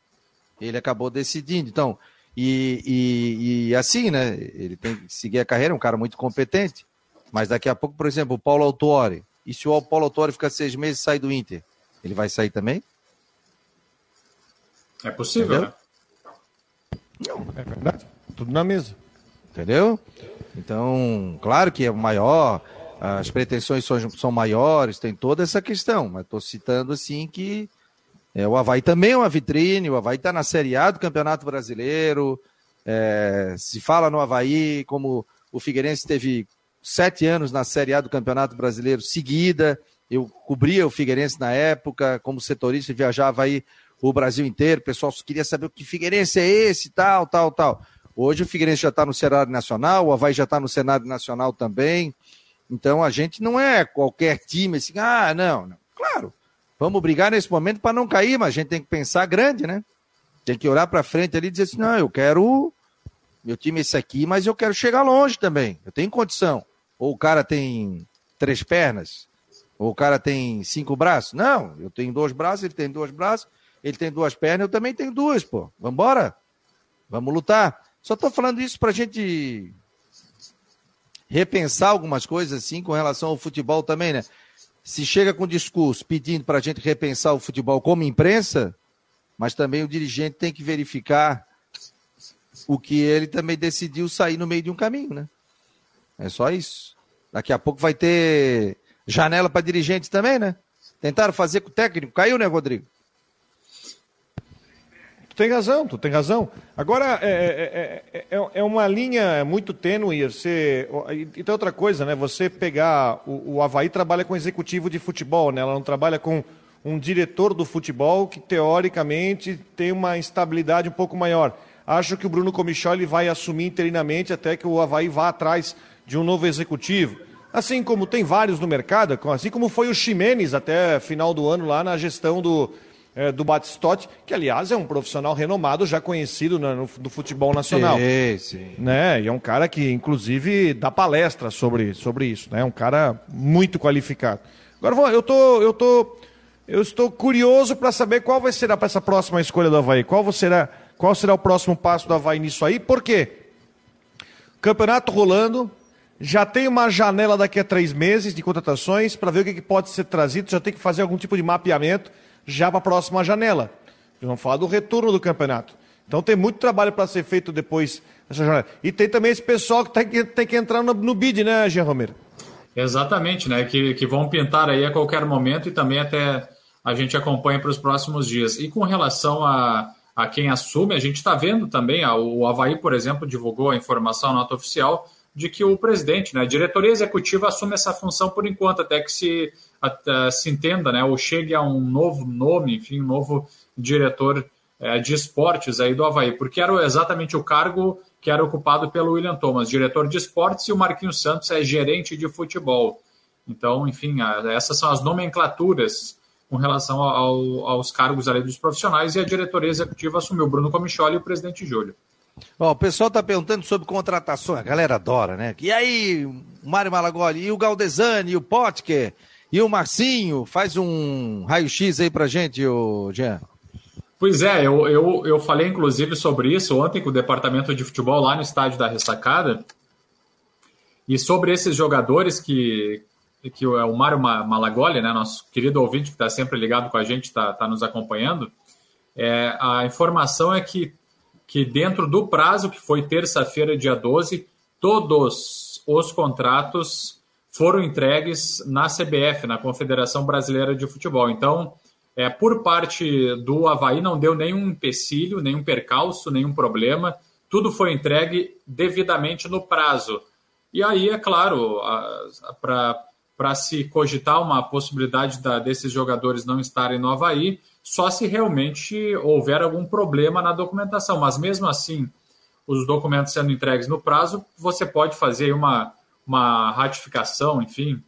Ele acabou decidindo. Então, e, e, e assim, né? Ele tem que seguir a carreira, é um cara muito competente. Mas daqui a pouco, por exemplo, o Paulo Autuori. E se o Paulo Autuori ficar seis meses e sair do Inter, ele vai sair também? É possível, Entendeu? né? Não, é verdade. Tudo na mesa. Entendeu? Então, claro que é maior, as pretensões são, são maiores, tem toda essa questão, mas estou citando assim que é, o Havaí também é uma vitrine, o Havaí está na Série A do Campeonato Brasileiro, é, se fala no Havaí como o Figueirense teve sete anos na Série A do Campeonato Brasileiro seguida. Eu cobria o Figueirense na época, como setorista, viajava aí o Brasil inteiro. O pessoal queria saber o que Figueirense é esse, tal, tal, tal. Hoje o Figueirense já está no cenário nacional, o Havaí já está no cenário nacional também. Então a gente não é qualquer time assim, ah, não, não. Claro, vamos brigar nesse momento para não cair, mas a gente tem que pensar grande, né? Tem que olhar para frente ali e dizer assim, não, eu quero meu time é esse aqui, mas eu quero chegar longe também. Eu tenho condição. Ou o cara tem três pernas? Ou o cara tem cinco braços? Não, eu tenho dois braços, ele tem dois braços, ele tem duas pernas, eu também tenho duas, pô. Vambora? Vamos lutar. Só tô falando isso pra gente repensar algumas coisas assim com relação ao futebol também, né? Se chega com discurso pedindo para a gente repensar o futebol como imprensa, mas também o dirigente tem que verificar o que ele também decidiu sair no meio de um caminho, né? É só isso. Daqui a pouco vai ter janela para dirigentes também, né? Tentaram fazer com o técnico, caiu, né, Rodrigo? Tu tem razão, tu tem razão. Agora, é, é, é, é uma linha muito tênue. Você, e tem outra coisa, né? Você pegar. O, o Havaí trabalha com executivo de futebol, né? Ela não trabalha com um diretor do futebol que, teoricamente, tem uma estabilidade um pouco maior. Acho que o Bruno Comicholi vai assumir interinamente até que o Havaí vá atrás de um novo executivo. Assim como tem vários no mercado, assim como foi o Ximenes até final do ano lá na gestão do, é, do Batistotti, que aliás é um profissional renomado, já conhecido no, no, do futebol nacional. Sim, sim. Né? E é um cara que, inclusive, dá palestra sobre, sobre isso. Né? É um cara muito qualificado. Agora, eu tô, eu tô, eu estou curioso para saber qual vai ser essa próxima escolha do Havaí. Qual será, qual será o próximo passo do Havaí nisso aí? Por quê? Campeonato rolando, já tem uma janela daqui a três meses de contratações para ver o que, que, pode ser trazido, já tem que fazer algum tipo de mapeamento. já para a próxima janela. Vamos falar do retorno do campeonato. Então tem muito trabalho para ser feito depois dessa janela. E tem também esse pessoal que tem que, tem que entrar no, no bid, né, Jean Romero? Exatamente, né? Que, que vão pintar aí a qualquer momento e também até a gente acompanha para os próximos dias. E com relação a, a quem assume, a gente está vendo também, o Havaí, por exemplo, divulgou a informação, a nota oficial, de que o presidente, né, a diretoria executiva assume essa função por enquanto, até que se, se entenda, né, ou chegue a um novo nome, enfim, um novo diretor é, de esportes aí do Havaí, porque era exatamente o cargo que era ocupado pelo William Thomas, diretor de esportes, e o Marquinhos Santos é gerente de futebol. Então, enfim, essas são as nomenclaturas com relação ao, aos cargos ali dos profissionais, e a diretoria executiva assumiu Bruno Comicholi e o presidente Júlio. Ó, o pessoal está perguntando sobre contratações, a galera adora, né? E aí, Mário Malagoli, e o Galdesani, e o Potker, e o Marcinho, faz um raio-x aí pra gente, o Jean. Pois é, eu, eu, eu falei inclusive sobre isso ontem com o departamento de futebol lá no estádio da Ressacada, e sobre esses jogadores que, que é o Mário Malagoli, né, nosso querido ouvinte que está sempre ligado com a gente, está tá nos acompanhando, é, a informação é que que dentro do prazo, que foi terça-feira, dia 12, todos os contratos foram entregues na CBF, na Confederação Brasileira de Futebol. Então, é, por parte do Havaí, não deu nenhum empecilho, nenhum percalço, nenhum problema. Tudo foi entregue devidamente no prazo. E aí, é claro, para se cogitar uma possibilidade da, desses jogadores não estarem no Havaí, só se realmente houver algum problema na documentação. Mas mesmo assim, os documentos sendo entregues no prazo, você pode fazer uma, uma ratificação, enfim,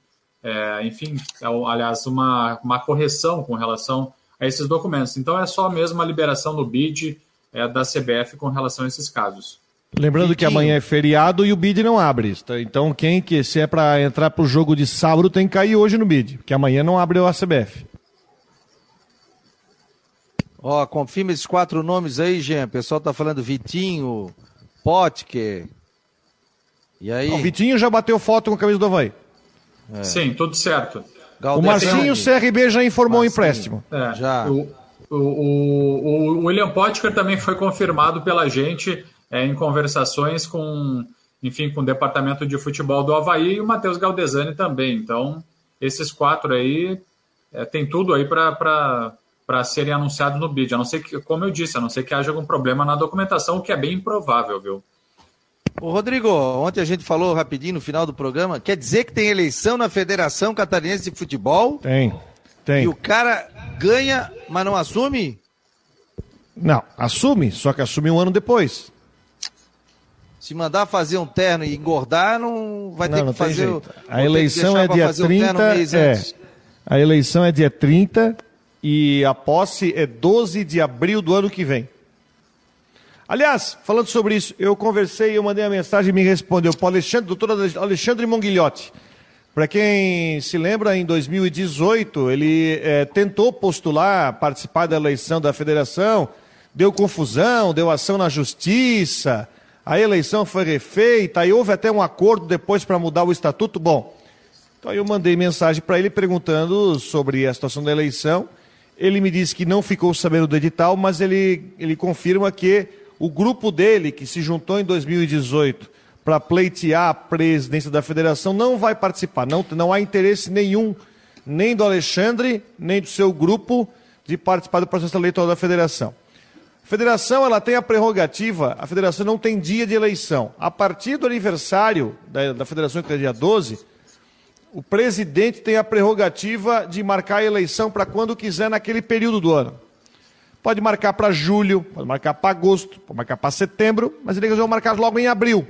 é, enfim, é, aliás, uma, uma correção com relação a esses documentos. Então é só mesmo a liberação do BID é, da CBF com relação a esses casos. Lembrando que amanhã é feriado e o BID não abre. Então quem que se é para entrar para o jogo de sábado tem que cair hoje no BID, que amanhã não abre o ACBF. Ó, confirma esses quatro nomes aí, Jean. O pessoal tá falando Vitinho, Potker. E aí? O Vitinho já bateu foto com a camisa do Havaí. É. Sim, tudo certo. O Marcinho, CRB já informou o empréstimo. É, já. O, o, o, o, William Potker também foi confirmado pela gente é, em conversações com, enfim, com o departamento de futebol do Havaí e o Matheus Galdesani também. Então, esses quatro aí é, tem tudo aí para para serem anunciados no bid. A não ser que, como eu disse, a não ser que haja algum problema na documentação, o que é bem improvável, viu? Ô Rodrigo, ontem a gente falou rapidinho no final do programa, quer dizer que tem eleição na Federação Catarinense de Futebol? Tem, tem. E o cara ganha, mas não assume? Não, assume, só que assume um ano depois. Se mandar fazer um terno e engordar, não vai não, ter que fazer. O, a eleição é dia 30. Um é, a eleição é dia 30 e a posse é 12 de abril do ano que vem. Aliás, falando sobre isso, eu conversei, eu mandei a mensagem e me respondeu para o Alexandre, doutor Alexandre Monguilhotti. Para quem se lembra, em 2018, ele é, tentou postular, participar da eleição da federação, deu confusão, deu ação na justiça, a eleição foi refeita, aí houve até um acordo depois para mudar o estatuto. Bom, então eu mandei mensagem para ele perguntando sobre a situação da eleição. Ele me disse que não ficou sabendo do edital, mas ele, ele confirma que o grupo dele, que se juntou em 2018 para pleitear a presidência da federação, não vai participar. Não, não há interesse nenhum, nem do Alexandre, nem do seu grupo, de participar do processo eleitoral da federação. A federação ela tem a prerrogativa, a federação não tem dia de eleição. A partir do aniversário da, da federação, que é dia 12, o presidente tem a prerrogativa de marcar a eleição para quando quiser naquele período do ano. Pode marcar para julho, pode marcar para agosto, pode marcar para setembro, mas ele resolveu marcar logo em abril.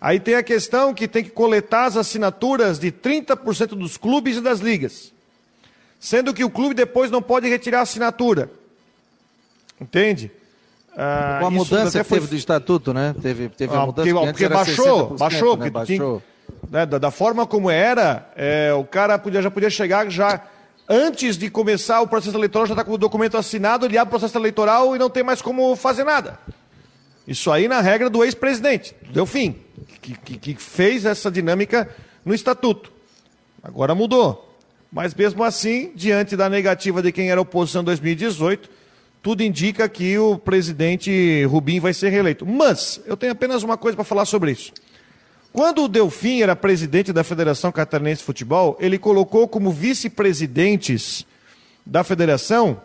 Aí tem a questão que tem que coletar as assinaturas de 30% dos clubes e das ligas. Sendo que o clube depois não pode retirar a assinatura. Entende? Ah, Com a mudança que foi... teve do estatuto, né? Teve, teve ah, a mudança porque, porque baixou, baixou, né? baixou. Tinha né, da, da, forma como era, é, o cara podia, já podia chegar já antes de começar o processo eleitoral, já está com o documento assinado, ele abre o processo eleitoral e não tem mais como fazer nada. Isso aí na regra do ex-presidente, deu fim, que, que, que fez essa dinâmica no estatuto. Agora mudou. Mas mesmo assim, diante da negativa de quem era oposição em 2018, tudo indica que o presidente Rubim vai ser reeleito. Mas eu tenho apenas uma coisa para falar sobre isso. Quando o Delfim era presidente da Federação Catarinense de Futebol, ele colocou como vice-presidentes da federação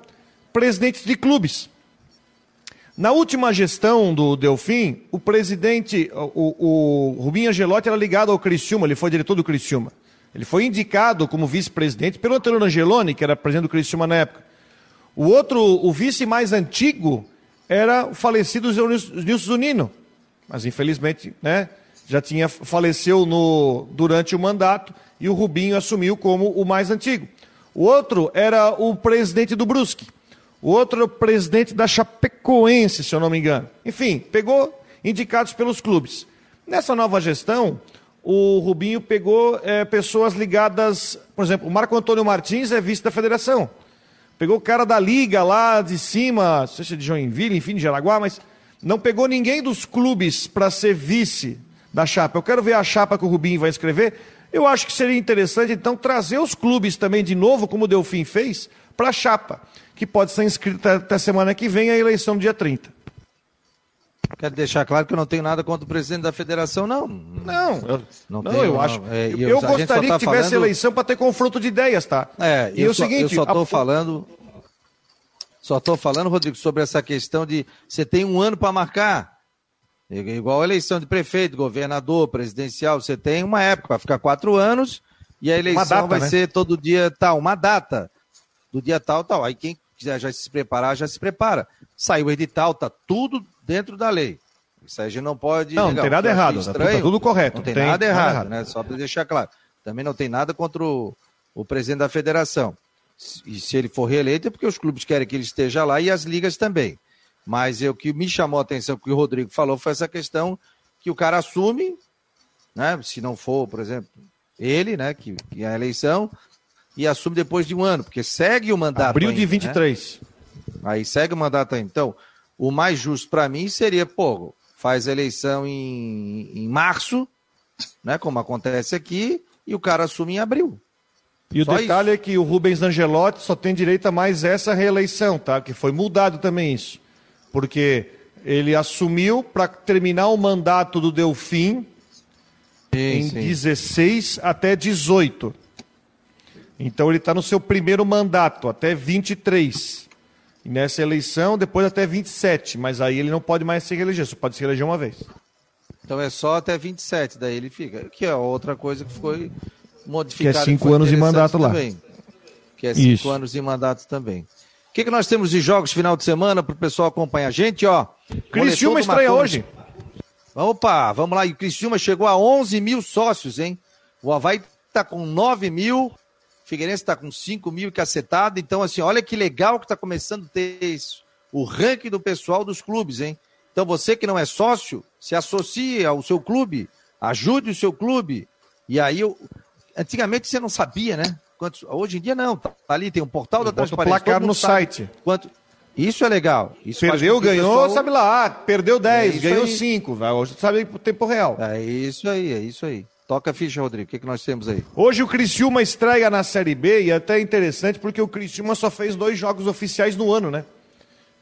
presidentes de clubes. Na última gestão do Delfim, o presidente, o, o Rubinho Angelotti era ligado ao Criciúma, ele foi diretor do Criciúma. Ele foi indicado como vice-presidente pelo Antônio Angeloni, que era presidente do Criciúma na época. O outro, o vice mais antigo, era o falecido Nilson Zunino. Mas infelizmente, né, já tinha faleceu no, durante o mandato e o Rubinho assumiu como o mais antigo. O outro era o presidente do Brusque. O outro era o presidente da Chapecoense, se eu não me engano. Enfim, pegou indicados pelos clubes. Nessa nova gestão, o Rubinho pegou é, pessoas ligadas, por exemplo, o Marco Antônio Martins é vice da federação. Pegou o cara da liga lá de cima, seja de Joinville, enfim, de Jaraguá, mas não pegou ninguém dos clubes para ser vice da chapa. Eu quero ver a chapa que o Rubinho vai escrever. Eu acho que seria interessante, então, trazer os clubes também de novo, como o Delfim fez, para a chapa, que pode ser inscrita até semana que vem, a eleição do dia 30. Quero deixar claro que eu não tenho nada contra o presidente da federação, não. Não, eu, não, não tenho, eu acho. É, eu, eu gostaria tá que tivesse falando... eleição para ter confronto de ideias, tá? É, e o só, seguinte. Eu só estou a... falando. Só estou falando, Rodrigo, sobre essa questão de você tem um ano para marcar. Igual a eleição de prefeito, governador, presidencial, você tem uma época para ficar quatro anos e a eleição data, vai né? ser todo dia tal, uma data do dia tal, tal. Aí quem quiser já se preparar, já se prepara. Saiu o edital, tá tudo dentro da lei. Isso aí a gente não pode. Não, não tem nada errado, tá, tá tudo correto. Não tem, tem nada errado, errado, né? Só para deixar claro. Também não tem nada contra o, o presidente da federação. E se ele for reeleito é porque os clubes querem que ele esteja lá e as ligas também. Mas o que me chamou a atenção, que o Rodrigo falou, foi essa questão que o cara assume, né? Se não for, por exemplo, ele, né? Que, que é a eleição, e assume depois de um ano, porque segue o mandato. Abril ainda, de 23. Né? Aí segue o mandato ainda. Então, o mais justo para mim seria, pô, faz a eleição em, em março, né? Como acontece aqui, e o cara assume em abril. E só o detalhe isso. é que o Rubens Angelotti só tem direito a mais essa reeleição, tá? Que foi mudado também isso porque ele assumiu para terminar o mandato do Delfim sim, em sim. 16 até 18. Então ele está no seu primeiro mandato, até 23. E nessa eleição, depois até 27. Mas aí ele não pode mais se reeleger, só pode se reeleger uma vez. Então é só até 27, daí ele fica. Que é outra coisa que foi modificada. Que é cinco anos de mandato também. lá. Que é cinco Isso. anos de mandato também. O que, que nós temos de jogos final de semana para o pessoal acompanhar a gente, ó? Criciúma estreia hoje. Opa, vamos lá. E o Criciúma chegou a 11 mil sócios, hein? O Havaí tá com 9 mil, Figueirense tá com 5 mil cacetado. Então, assim, olha que legal que tá começando a ter isso. O ranking do pessoal dos clubes, hein? Então, você que não é sócio, se associe ao seu clube, ajude o seu clube. E aí, eu... antigamente você não sabia, né? Quantos, hoje em dia não, tá ali, tem um portal da transparência. placar no site. Quanto, isso é legal. Isso perdeu, ganhou, pessoal... sabe lá, perdeu 10, é ganhou 5, hoje sabe tempo real. É isso aí, é isso aí. Toca a ficha, Rodrigo. O que, que nós temos aí? Hoje o Criciúma estreia na Série B e é até interessante porque o Criciúma só fez dois jogos oficiais no ano, né?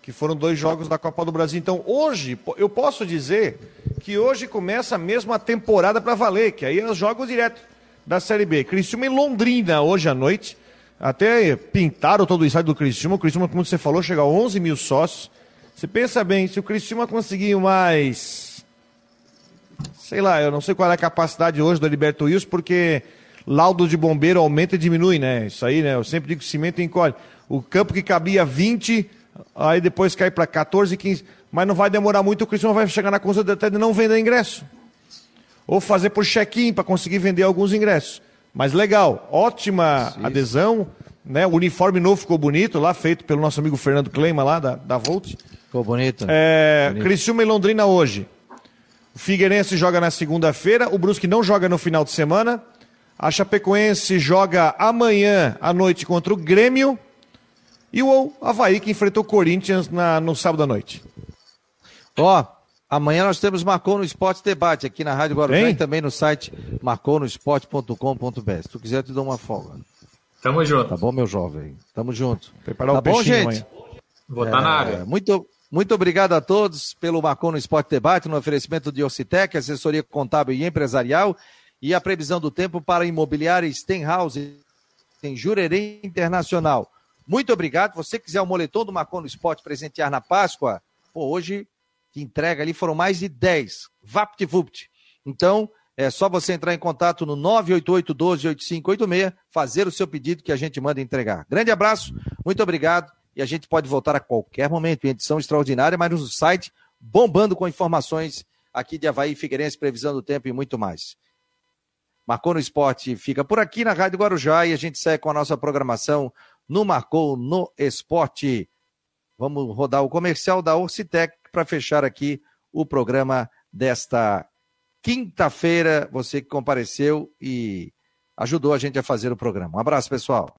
Que foram dois jogos da Copa do Brasil. Então hoje, eu posso dizer que hoje começa mesmo a temporada para valer, que aí é os jogos direto da Série B. Criciúma em Londrina hoje à noite. Até pintaram todo o estádio do Criciúma. O Criciúma, como você falou, chega a 11 mil sócios. Você pensa bem, se o Criciúma conseguir mais... Sei lá, eu não sei qual é a capacidade hoje da Liberto Wilson, porque laudo de bombeiro aumenta e diminui, né? Isso aí, né? Eu sempre digo que cimento encolhe. O campo que cabia 20, aí depois cai para 14, 15. Mas não vai demorar muito, o Criciúma vai chegar na conta até de não vender ingresso ou fazer por check-in para conseguir vender alguns ingressos. Mas legal, ótima Sim. adesão, né? O uniforme novo ficou bonito, lá feito pelo nosso amigo Fernando Kleima, lá da, da Volt. Ficou bonito. É, bonito. Criciúma e Londrina hoje. O Figueirense joga na segunda-feira, o Brusque não joga no final de semana. A Chapecoense joga amanhã à noite contra o Grêmio. E o Havaí que enfrentou o Corinthians na, no sábado à noite. Ó, Amanhã nós temos Marcou no Esporte Debate aqui na Rádio Guarujá e também no site marconosport.com.br. Se tu quiser, eu te dou uma folga. Tamo junto. Tá bom, meu jovem? Tamo junto. Preparar tá o bom, gente? Amanhã. Vou estar é, na área. Muito, muito obrigado a todos pelo Marcon no Esporte Debate, no oferecimento de Ocitec, assessoria contábil e empresarial, e a previsão do tempo para imobiliária Stenhouse em Jurerê Internacional. Muito obrigado. Você quiser o moletom do Marcon no Esporte presentear na Páscoa, pô, hoje que entrega ali foram mais de 10. VaptVupt. Então, é só você entrar em contato no 988 12 8586, fazer o seu pedido que a gente manda entregar. Grande abraço, muito obrigado e a gente pode voltar a qualquer momento em edição extraordinária, mas no site bombando com informações aqui de Havaí, Figueirense, previsão do tempo e muito mais. Marcou no Esporte fica por aqui na Rádio Guarujá e a gente segue com a nossa programação no Marcou no Esporte. Vamos rodar o comercial da Orcitec para fechar aqui o programa desta quinta-feira. Você que compareceu e ajudou a gente a fazer o programa. Um abraço, pessoal.